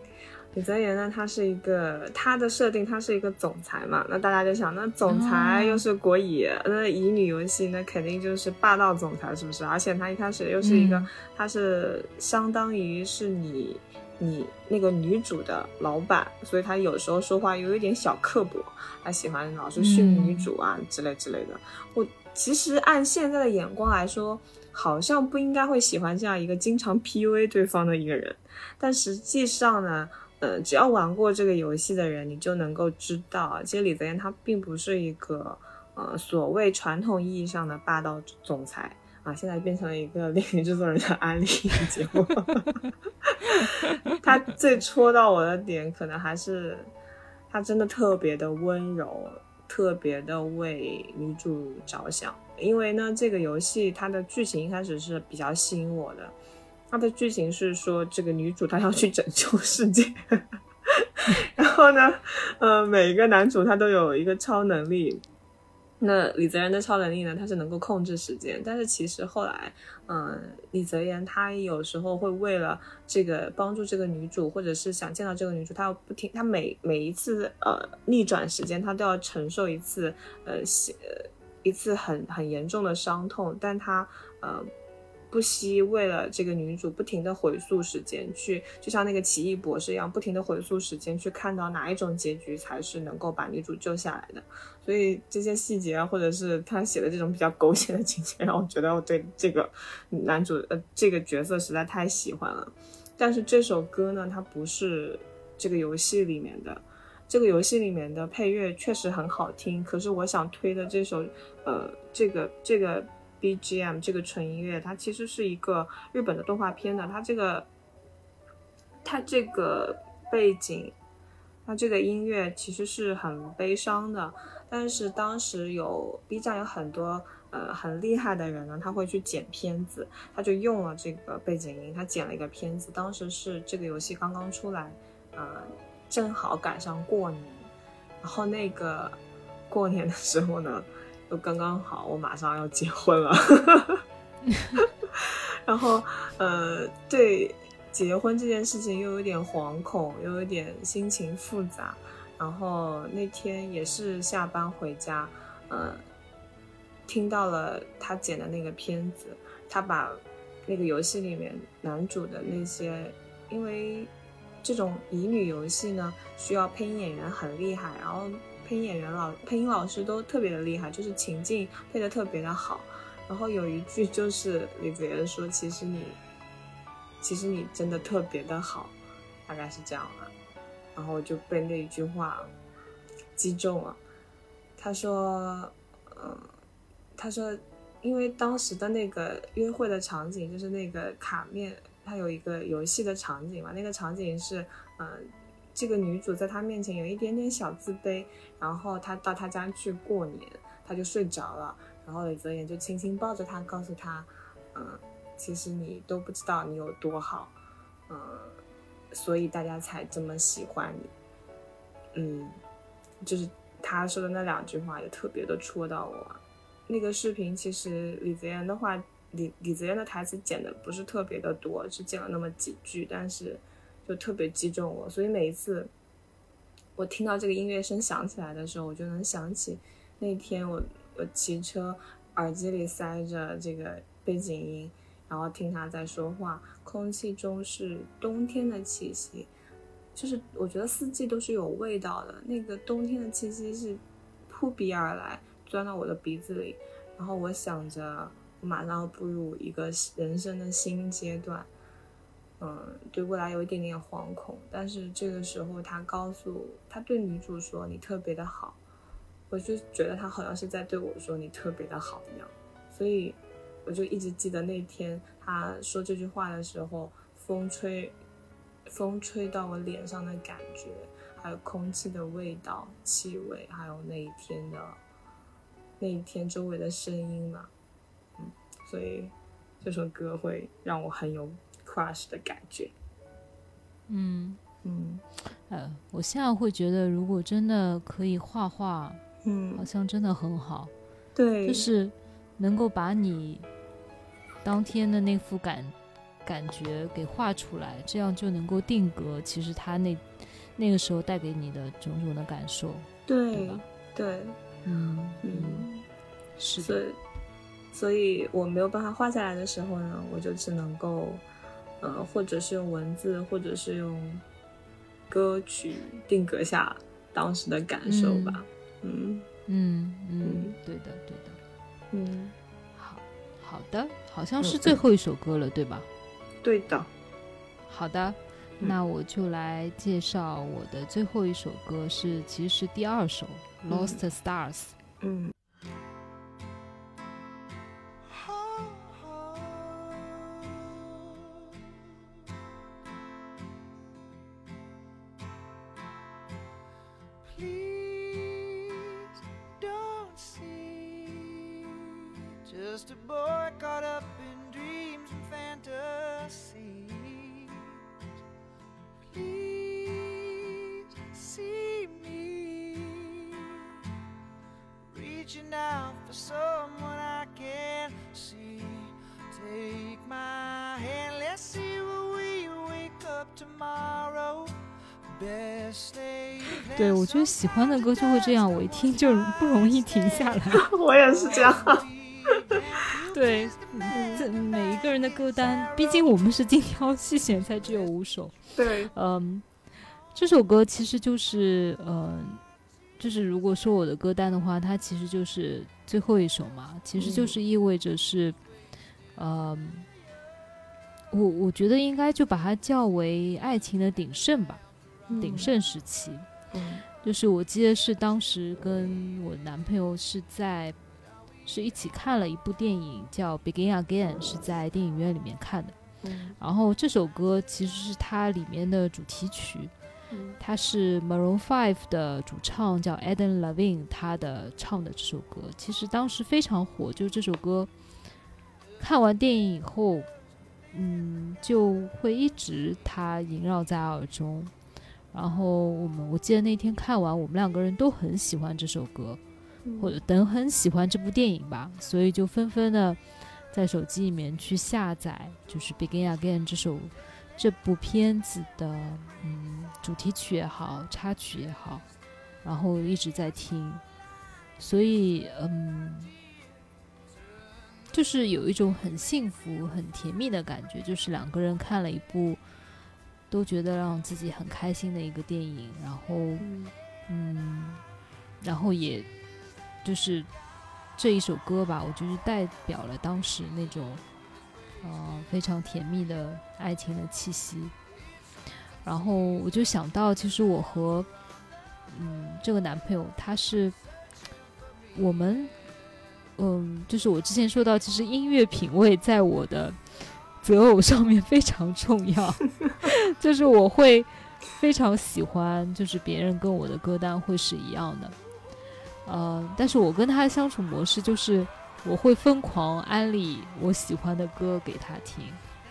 S2: 李泽言呢，他是一个他的设定，他是一个总裁嘛。那大家就想，那总裁又是国乙，那乙女游戏那肯定就是霸道总裁，是不是？而且他一开始又是一个，
S1: 嗯
S2: 他是相当于是你你那个女主的老板，所以他有时候说话有一点小刻薄，他喜欢老是训女主啊、之类之类的。我其实按现在的眼光来说，好像不应该会喜欢这样一个经常 PUA 对方的一个人，但实际上呢。呃，只要玩过这个游戏的人，你就能够知道，其实李泽言他并不是一个呃所谓传统意义上的霸道总裁啊，现在变成了一个恋与制作人的安利节目。他最戳到我的点，可能还是他真的特别的温柔，特别的为女主着想。因为呢，这个游戏它的剧情一开始是比较吸引我的。它的剧情是说，这个女主她要去拯救世界，[LAUGHS] 然后呢，呃，每一个男主他都有一个超能力。那李泽言的超能力呢，他是能够控制时间，但是其实后来，嗯、李泽言他有时候会为了这个帮助这个女主，或者是想见到这个女主，他要不停，他每每一次呃逆转时间，他都要承受一次呃西呃一次很很严重的伤痛，但他呃不惜为了这个女主不停的回溯时间，去就像那个奇异博士一样，不停的回溯时间，去看到哪一种结局才是能够把女主救下来的。所以这些细节啊，或者是他写的这种比较狗血的情节，让我觉得我对这个男主呃这个角色实在太喜欢了。但是这首歌呢，它不是这个游戏里面的。这个游戏里面的配乐确实很好听，可是我想推的这首，呃，这个这个 BGM 这个纯音乐，它其实是一个日本的动画片的，它这个它这个背景，它这个音乐其实是很悲伤的，但是当时有 B 站有很多呃很厉害的人呢，他会去剪片子，他就用了这个背景音，他剪了一个片子，当时是这个游戏刚刚出来，呃，正好赶上过年，然后那个过年的时候呢。又刚刚好，我马上要结婚了，[LAUGHS] 然后呃，对结婚这件事情又有点惶恐，又有点心情复杂。然后那天也是下班回家，呃，听到了他剪的那个片子，他把那个游戏里面男主的那些，因为这种乙女游戏呢，需要配音演员很厉害，然后。配音演员老配音老师都特别的厉害，就是情境配的特别的好。然后有一句就是李子言说：“其实你，其实你真的特别的好。”大概是这样的。然后就被那一句话击中了。他说：“嗯，他说，因为当时的那个约会的场景就是那个卡面，它有一个游戏的场景嘛，那个场景是嗯。”这个女主在他面前有一点点小自卑，然后他到他家去过年，他就睡着了，然后李泽言就轻轻抱着他，告诉他，嗯，其实你都不知道你有多好，嗯，所以大家才这么喜欢你，嗯，就是他说的那两句话也特别的戳到我。那个视频其实李泽言的话，李李泽言的台词剪的不是特别的多，只剪了那么几句，但是。就特别击中我，所以每一次我听到这个音乐声响起来的时候，我就能想起那天我我骑车，耳机里塞着这个背景音，然后听他在说话，空气中是冬天的气息，就是我觉得四季都是有味道的，那个冬天的气息是扑鼻而来，钻到我的鼻子里，然后我想着我马上要步入一个人生的新阶段。嗯，对未来有一点点惶恐，但是这个时候他告诉他对女主说：“你特别的好。”我就觉得他好像是在对我说：“你特别的好”一样，所以我就一直记得那天他说这句话的时候，风吹，风吹到我脸上的感觉，还有空气的味道、气味，还有那一天的那一天周围的声音嘛，嗯，所以这首歌会让我很有。crush 的感觉，
S1: 嗯。
S2: 嗯，
S1: 呃，我现在会觉得，如果真的可以画画，
S2: 嗯，
S1: 好像真的很好，
S2: 对，
S1: 就是能够把你当天的那副感感觉给画出来，这样就能够定格。其实他那那个时候带给你的种种的感受，
S2: 对
S1: 对，
S2: 嗯
S1: 嗯，是
S2: 的，所以我没有办法画下来的时候呢，我就只能够。呃，或者是用文字，或者是用歌曲定格下当时的感受吧。
S1: 嗯嗯嗯，对的对的。
S2: 嗯，
S1: 好好的，好像是最后一首歌了，对吧？
S2: 对的。
S1: 好的，那我就来介绍我的最后一首歌，是其实是第二首《Lost Stars》。
S2: 嗯。
S1: 喜欢的歌就会这样，我一听 [LAUGHS] 就不容易停下来。[LAUGHS]
S2: 我也是这样。[LAUGHS]
S1: 对，这每一个人的歌单，毕竟我们是精挑细选，才只有五首。
S2: 对，
S1: 嗯，这首歌其实就是，嗯，就是如果说我的歌单的话，它其实就是最后一首嘛，其实就是意味着是，嗯，我我觉得应该就把它叫为爱情的鼎盛吧，鼎盛时期。
S2: 嗯，
S1: 就是我记得是当时跟我男朋友是在。是一起看了一部电影叫《Begin Again》，是在电影院里面看的。
S2: 嗯
S1: 然后这首歌其实是它里面的主题曲，
S2: 嗯
S1: 它是 Maroon Five 的主唱叫 Adam Levine 他的唱的这首歌，其实当时非常火，就是这首歌看完电影以后，嗯，就会一直它萦绕在耳中。然后我们我记得那天看完，我们两个人都很喜欢这首歌，或者等很喜欢这部电影吧，所以就纷纷的在手机里面去下载，就是《Begin Again》这首这部片子的嗯主题曲也好，插曲也好，然后一直在听，所以嗯，就是有一种很幸福、很甜蜜的感觉，就是两个人看了一部都觉得让自己很开心的一个电影，然后
S2: 嗯
S1: 嗯，然后也就是这一首歌吧，我就是代表了当时那种呃非常甜蜜的爱情的气息。然后我就想到，其实我和嗯这个男朋友，他是我们嗯，就是我之前说到，其实音乐品味在我的择偶上面非常重要，[LAUGHS] 就是我会非常喜欢，就是别人跟我的歌单会是一样的。呃，但是我跟他的相处模式就是，我会疯狂安利我喜欢的歌给他听，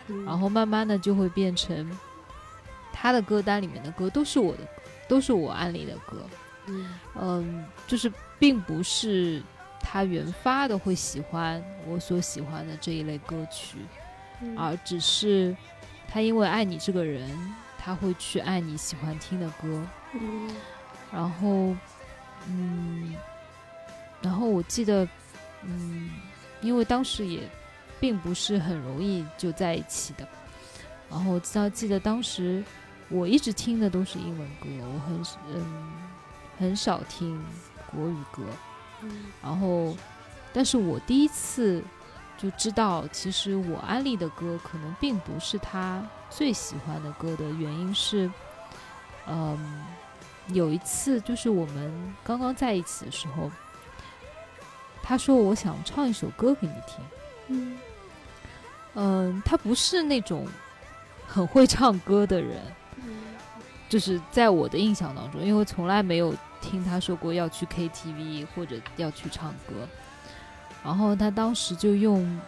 S2: 嗯。
S1: 然后慢慢的就会变成他的歌单里面的歌都是我的，都是我安利的歌。
S2: 嗯。
S1: 嗯，就是并不是他原发的会喜欢我所喜欢的这一类歌曲，
S2: 嗯
S1: 而只是他因为爱你这个人，他会去爱你喜欢听的歌。
S2: 嗯
S1: 然后，嗯，然后我记得，嗯，因为当时也并不是很容易就在一起的。然后我知道，记得当时我一直听的都是英文歌，我很嗯很少听国语歌。
S2: 嗯
S1: 然后，但是我第一次就知道，其实我安利的歌可能并不是他最喜欢的歌的原因是，嗯，有一次就是我们刚刚在一起的时候，他说我想唱一首歌给你听。
S2: 嗯
S1: 嗯，他不是那种很会唱歌的人，就是在我的印象当中，因为从来没有听他说过要去 KTV 或者要去唱歌。然后他当时就用，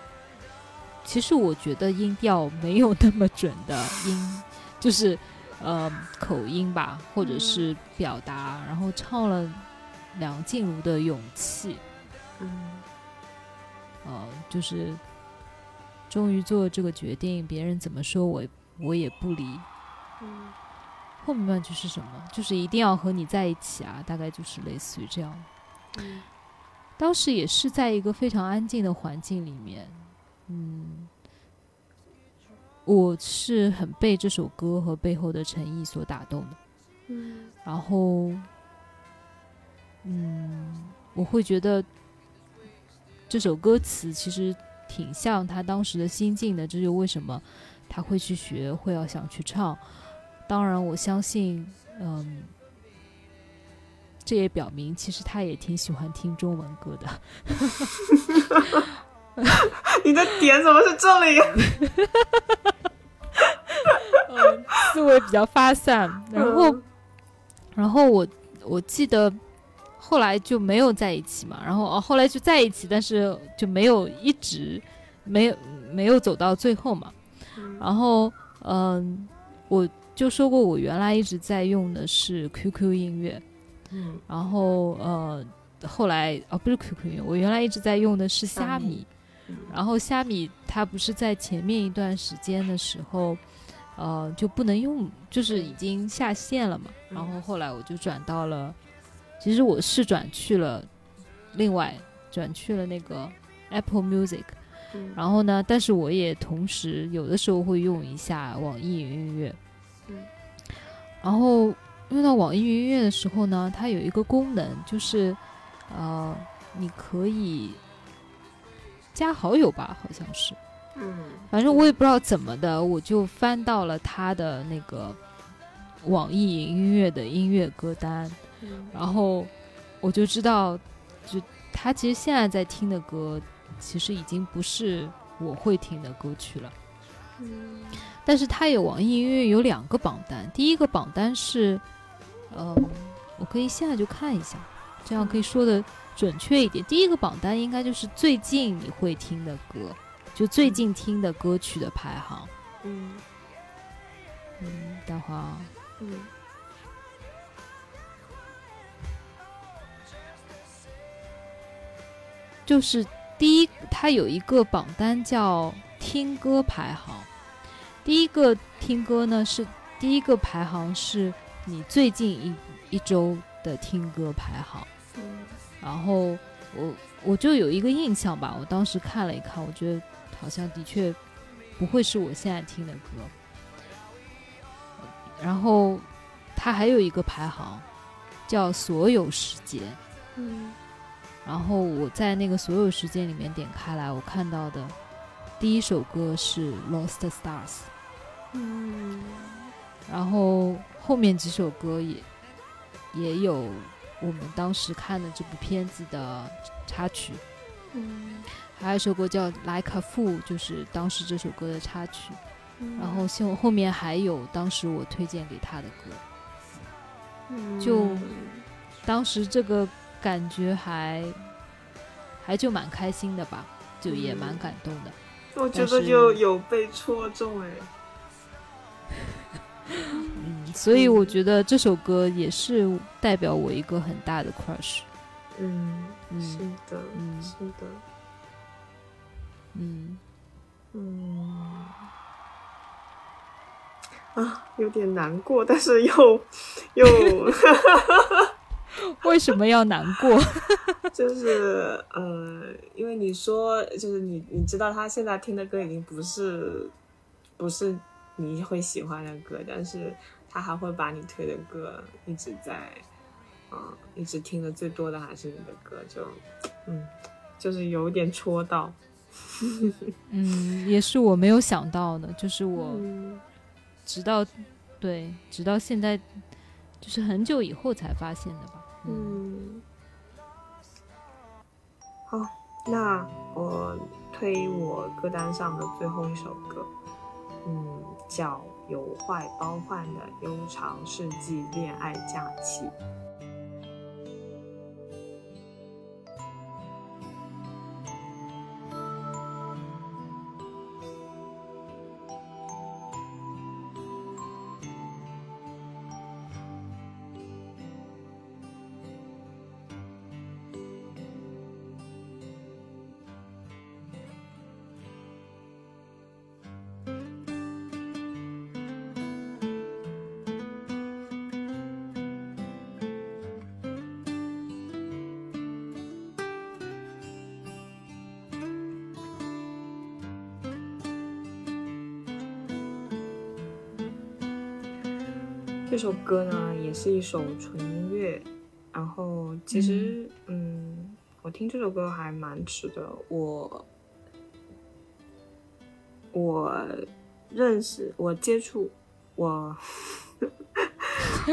S1: 其实我觉得音调没有那么准的音，就是呃口音吧，或者是表达，然后唱了梁静茹的《勇气》。
S2: 嗯
S1: 呃，就是终于做这个决定，别人怎么说我我也不理。
S2: 嗯
S1: 后面半句是什么，就是一定要和你在一起啊，大概就是类似于这样。
S2: 嗯
S1: 当时也是在一个非常安静的环境里面，嗯，我是很被这首歌和背后的诚意所打动的。
S2: 嗯
S1: 然后，嗯，我会觉得这首歌词其实挺像他当时的心境的，这就为什么他会去学，会要想去唱。当然，我相信，嗯，这也表明其实他也挺喜欢听中文歌的。[LAUGHS]
S2: 你的点怎么是这里？[LAUGHS]
S1: 嗯，思维比较发散，然后。
S2: 嗯
S1: 然后我我记得后来就没有在一起嘛，然后哦后来就在一起，但是就没有一直没有没有走到最后嘛。然后嗯，我就说过我原来一直在用的是 QQ 音乐，
S2: 嗯
S1: 然后呃后来哦不是 QQ 音乐，我原来一直在用的是虾米然后虾米它不是在前面一段时间的时候。呃，就不能用，就是已经下线了嘛。然后后来我就转到了，其实我是转去了，另外转去了那个 Apple Music。
S2: 嗯
S1: 然后呢，但是我也同时有的时候会用一下网易云音乐。
S2: 嗯。
S1: 然后用到网易云音乐的时候呢，它有一个功能，就是呃，你可以加好友吧，好像是。
S2: 嗯
S1: 反正我也不知道怎么的，我就翻到了他的那个网易云音乐的音乐歌单，
S2: 嗯
S1: 然后我就知道，就他其实现在在听的歌，其实已经不是我会听的歌曲了。
S2: 嗯
S1: 但是它有网易音乐有两个榜单，第一个榜单是，嗯、我可以现在就看一下，这样可以说的准确一点。第一个榜单应该就是最近你会听的歌，就最近听的歌曲的排行。
S2: 嗯
S1: 嗯，待会儿啊，
S2: 嗯
S1: 就是第一，它有一个榜单叫听歌排行。第一个听歌呢是第一个排行是你最近一一周的听歌排行。
S2: 嗯
S1: 然后我我就有一个印象吧，我当时看了一看，我觉得好像的确不会是我现在听的歌。然后它还有一个排行叫所有时间，
S2: 嗯
S1: 然后我在那个所有时间里面点开来，我看到的第一首歌是《Lost Stars》，
S2: 嗯
S1: 然后后面几首歌也也有我们当时看的这部片子的插曲，
S2: 嗯
S1: 还有一首歌叫《Like a Fool》，就是当时这首歌的插曲。
S2: 嗯，
S1: 然后后后面还有当时我推荐给他的歌，
S2: 嗯
S1: 就当时这个感觉还还就蛮开心的吧，就也蛮感动的。
S2: 我觉得就有被戳中哎。[LAUGHS]
S1: 嗯，所以我觉得这首歌也是代表我一个很大的 crush。
S2: 嗯，
S1: 嗯。
S2: 是的，
S1: 嗯。
S2: 是的，
S1: 嗯，
S2: 嗯，啊，有点难过，但是又又 [LAUGHS] [LAUGHS]
S1: 为什么要难过？[LAUGHS]
S2: 就是呃，因为你说就是你你知道他现在听的歌已经不是不是你会喜欢的歌，但是他还会把你推的歌一直在，嗯、一直听的最多的还是你的歌，就嗯，就是有点戳到，[LAUGHS]
S1: 嗯，也是我没有想到的，就是我
S2: 嗯
S1: 直到对，直到现在，就是很久以后才发现的吧。嗯
S2: 嗯，好，那我推我歌单上的最后一首歌，嗯，叫《有坏包换的悠长世纪恋爱假期》。首歌呢，也是一首纯音乐。然后其实，嗯我听这首歌还蛮迟的。我我认识，我接触，我 [LAUGHS]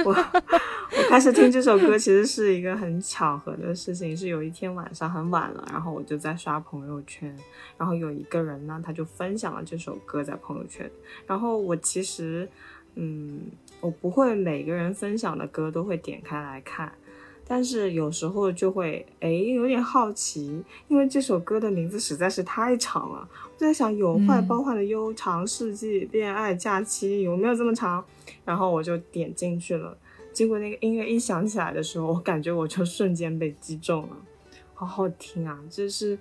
S2: 我我开始听这首歌，其实是一个很巧合的事情。是有一天晚上很晚了，然后我就在刷朋友圈，然后有一个人呢，他就分享了这首歌在朋友圈。然后我其实，嗯，我不会每个人分享的歌都会点开来看，但是有时候就会哎有点好奇，因为这首歌的名字实在是太长了。我在想，有坏
S1: 嗯
S2: 包换的悠长世纪恋爱假期有没有这么长？然后我就点进去了。结果那个音乐一响起来的时候，我感觉我就瞬间被击中了，好好听啊！这是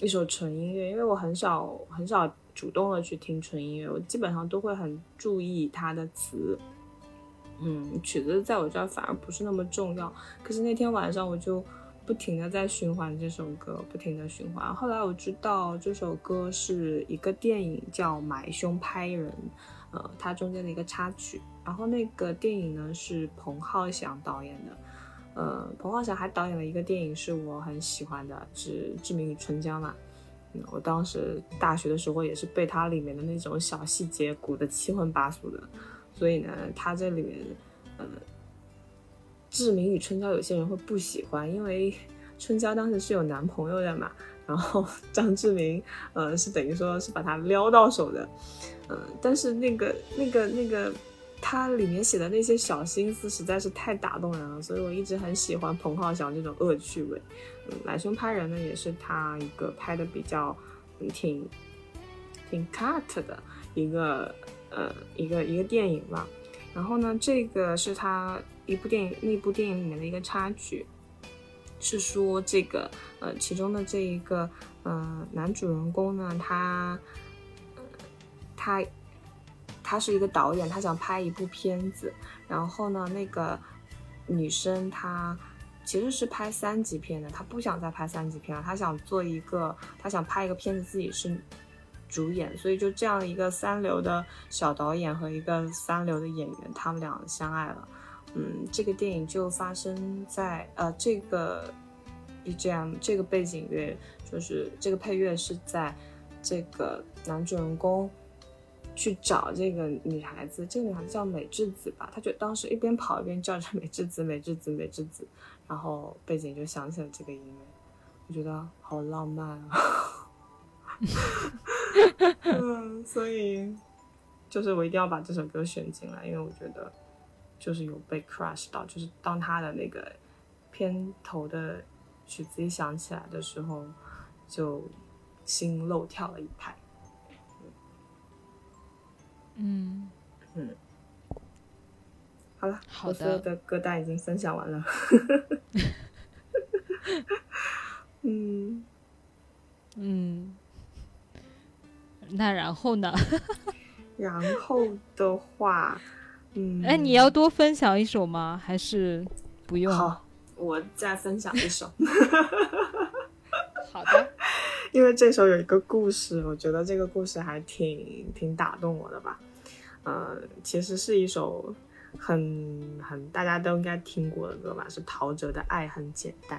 S2: 一首纯音乐，因为我很少很少主动的去听纯音乐，我基本上都会很注意它的词。嗯，曲子在我这儿反而不是那么重要。可是那天晚上我就不停的在循环这首歌，不停的循环。后来我知道这首歌是一个电影叫《买凶拍人》，呃，它中间的一个插曲。然后那个电影呢是彭浩翔导演的，呃，彭浩翔还导演了一个电影是我很喜欢的，是《志明与春娇》嘛。我当时大学的时候也是被它里面的那种小细节鼓得七荤八素的，所以呢，它这里面，呃，志明与春娇有些人会不喜欢，因为 [LAUGHS] 春娇当时是有男朋友的嘛，然后 [LAUGHS] 张志明，呃，是等于说是把她撩到手的，嗯、但是那个那个那个，他里面写的那些小心思实在是太打动人了，所以我一直很喜欢彭浩翔这种恶趣味。嗯，来生拍人呢，也是他一个拍的比较挺挺 cut 的一个呃一个一个电影吧。然后呢，这个是他一部电影那部电影里面的一个插曲，是说这个呃其中的这一个呃男主人公呢，他呃他他是一个导演，他想拍一部片子，然后呢那个女生她。其实是拍三级片的，她不想再拍三级片了，她想做一个，她想拍一个片子，自己是主演，所以就这样一个三流的小导演和一个三流的演员，他们俩相爱了。嗯，这个电影就发生在呃这个 BGM 这个背景乐，就是这个配乐是在这个男主人公去找这个女孩子，这个女孩子叫美智子吧，他就当时一边跑一边叫着美智子，美智子，美智子，然后背景就响起了这个音乐，我觉得好浪漫啊。嗯，所以就是我一定要把这首歌选进来，因为我觉得就是有被 crush 到，就是当他的那个片头的曲子一响起来的时候，就心漏跳了一拍。
S1: 嗯。
S2: 嗯，好了，
S1: 好
S2: 我所有
S1: 的
S2: 的歌单已经分享完了。[LAUGHS] 嗯，
S1: 嗯，那然后呢？[LAUGHS]
S2: 然后的话，嗯，
S1: 哎，你要多分享一首吗？还是不用？
S2: 好，我再分享一首。[LAUGHS]
S1: 好的，
S2: 因为这首有一个故事，我觉得这个故事还挺挺打动我的吧。呃，其实是一首很很大家都应该听过的歌吧，是陶喆的《爱很简单》。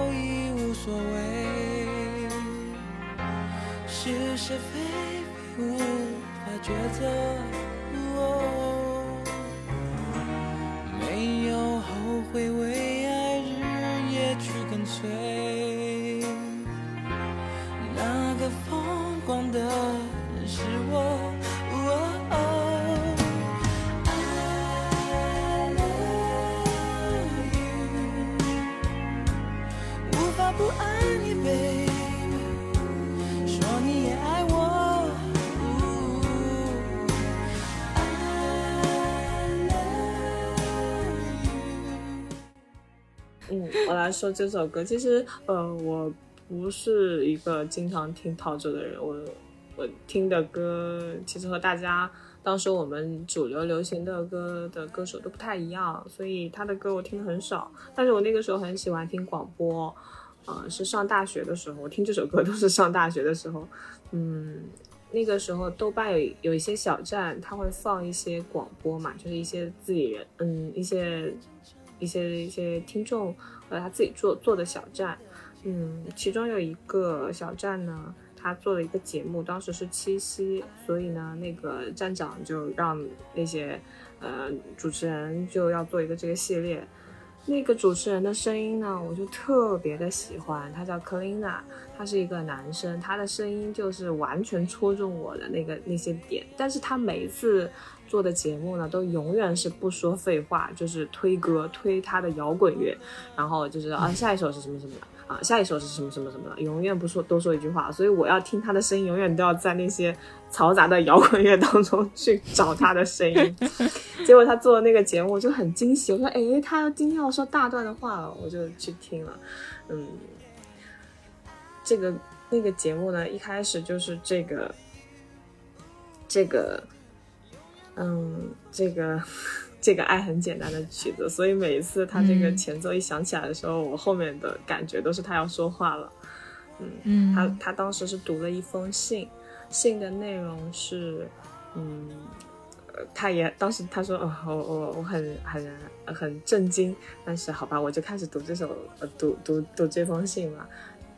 S3: 所谓，是是非非无法抉择。
S2: 来说这首歌。其实，呃，我不是一个经常听陶喆的人，我我听的歌其实和大家当时我们主流流行的歌的歌手都不太一样，所以他的歌我听的很少。但是我那个时候很喜欢听广播，呃，是上大学的时候，我听这首歌都是上大学的时候。嗯，那个时候豆瓣有有一些小站，它会放一些广播嘛，就是一些自己人，嗯，一些一些一些听众呃他自己做做的小站，嗯，其中有一个小站呢，他做了一个节目，当时是七夕，所以呢，那个站长就让那些呃主持人就要做一个这个系列。那个主持人的声音呢，我就特别的喜欢，他叫克林娜，他是一个男生，他的声音就是完全戳中我的那个那些点，但是他每一次做的节目呢，都永远是不说废话，就是推歌，推他的摇滚乐，然后就是啊下一首是什么什么的。啊，下一首是什么什么什么的，永远不说多说一句话，所以我要听他的声音，永远都要在那些嘈杂的摇滚乐当中 [LAUGHS] 去找他的声音。[LAUGHS] 结果他做的那个节目，我就很惊喜，我说，哎，他今天要说大段的话了，我就去听了。嗯，这个那个节目呢，一开始就是这个这个，嗯，这个这个爱很简单的曲子，所以每一次他这个
S1: 嗯。
S2: 前奏一响起来的时候，我后面的感觉都是他要说话了。
S1: 嗯，
S2: 他他当时是读了一封信，信的内容是，嗯，呃，他也当时他说，哦，我我我很很很震惊，但是好吧，我就开始读这首呃读读读这封信嘛，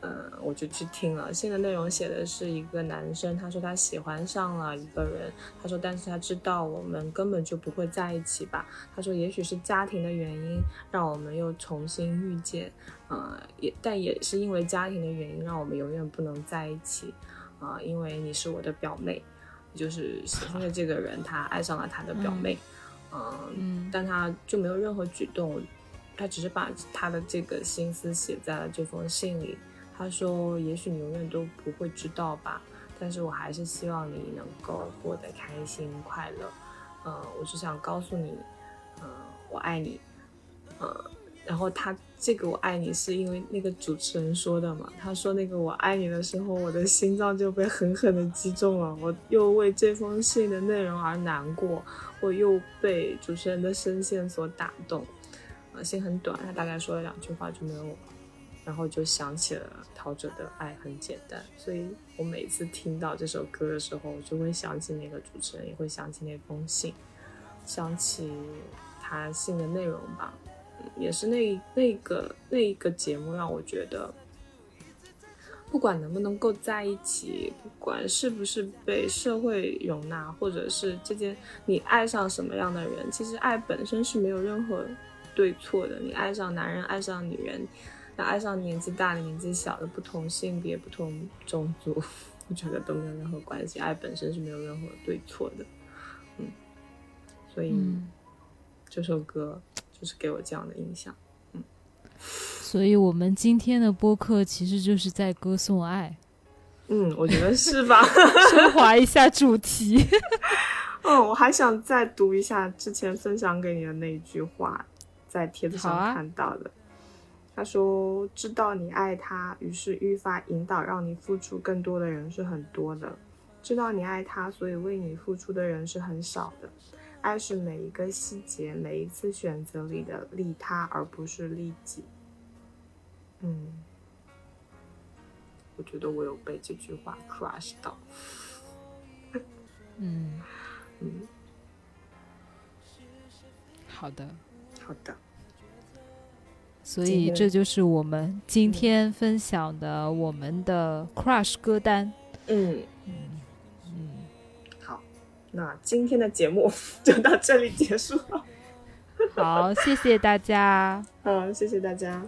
S2: 呃，我就去听了。信的内容写的是一个男生，他说他喜欢上了一个人，他说但是他知道我们根本就不会在一起吧，他说也许是家庭的原因让我们又重新遇见。呃，也但也是因为家庭的原因，让我们永远不能在一起。啊、因为你是我的表妹，就是喜欢的这个人，他爱上了他的表妹，嗯、
S1: 嗯
S2: 但他就没有任何举动，他只是把他的这个心思写在了这封信里。他说：“也许你永远都不会知道吧，但是我还是希望你能够过得开心快乐。呃，我只想告诉你，呃，我爱你。呃，然后他这个我爱你是因为那个主持人说的嘛？他说那个我爱你的时候，我的心脏就被狠狠的击中了，我又为这封信的内容而难过，我又被主持人的声线所打动。呃，信很短，他大概说了两句话就没有了，然后就想起了陶喆的《爱很简单》，所以我每次听到这首歌的时候，我就会想起那个主持人，也会想起那封信，想起他信的内容吧。嗯也是那那个那一个节目让我觉得，不管能不能够在一起，不管是不是被社会容纳，或者是这件你爱上什么样的人，其实爱本身是没有任何对错的。你爱上男人，爱上女人，那爱上年纪大的、年纪小的，不同性别、不同种族，我觉得都没有任何关系。爱本身是没有任何对错的，嗯，所以。
S1: 嗯
S2: 这首歌就是给我这样的印象。
S1: 嗯所以我们今天的播客其实就是在歌颂爱，
S2: 嗯，我觉得是吧？[LAUGHS]
S1: 升华一下主题。[LAUGHS]
S2: 嗯，我还想再读一下之前分享给你的那一句话，在帖子上看到的。他说：“知道你爱他，于是愈发引导让你付出更多的人是很多的；知道你爱他，所以为你付出的人是很少的。爱是每一个细节、每一次选择里的利他，而不是利己。”嗯，我觉得我有被这句话 crush 到。
S1: 嗯，
S2: 嗯，
S1: 好的。
S2: 好的。
S1: 所以这就是我们今天分享的我们的 Crush 歌单。
S2: 嗯。
S1: 嗯，
S2: 好，那今天的节目 [LAUGHS] 就到这里结束了。[LAUGHS]
S1: 好，谢谢大家。
S2: 好，谢谢大家。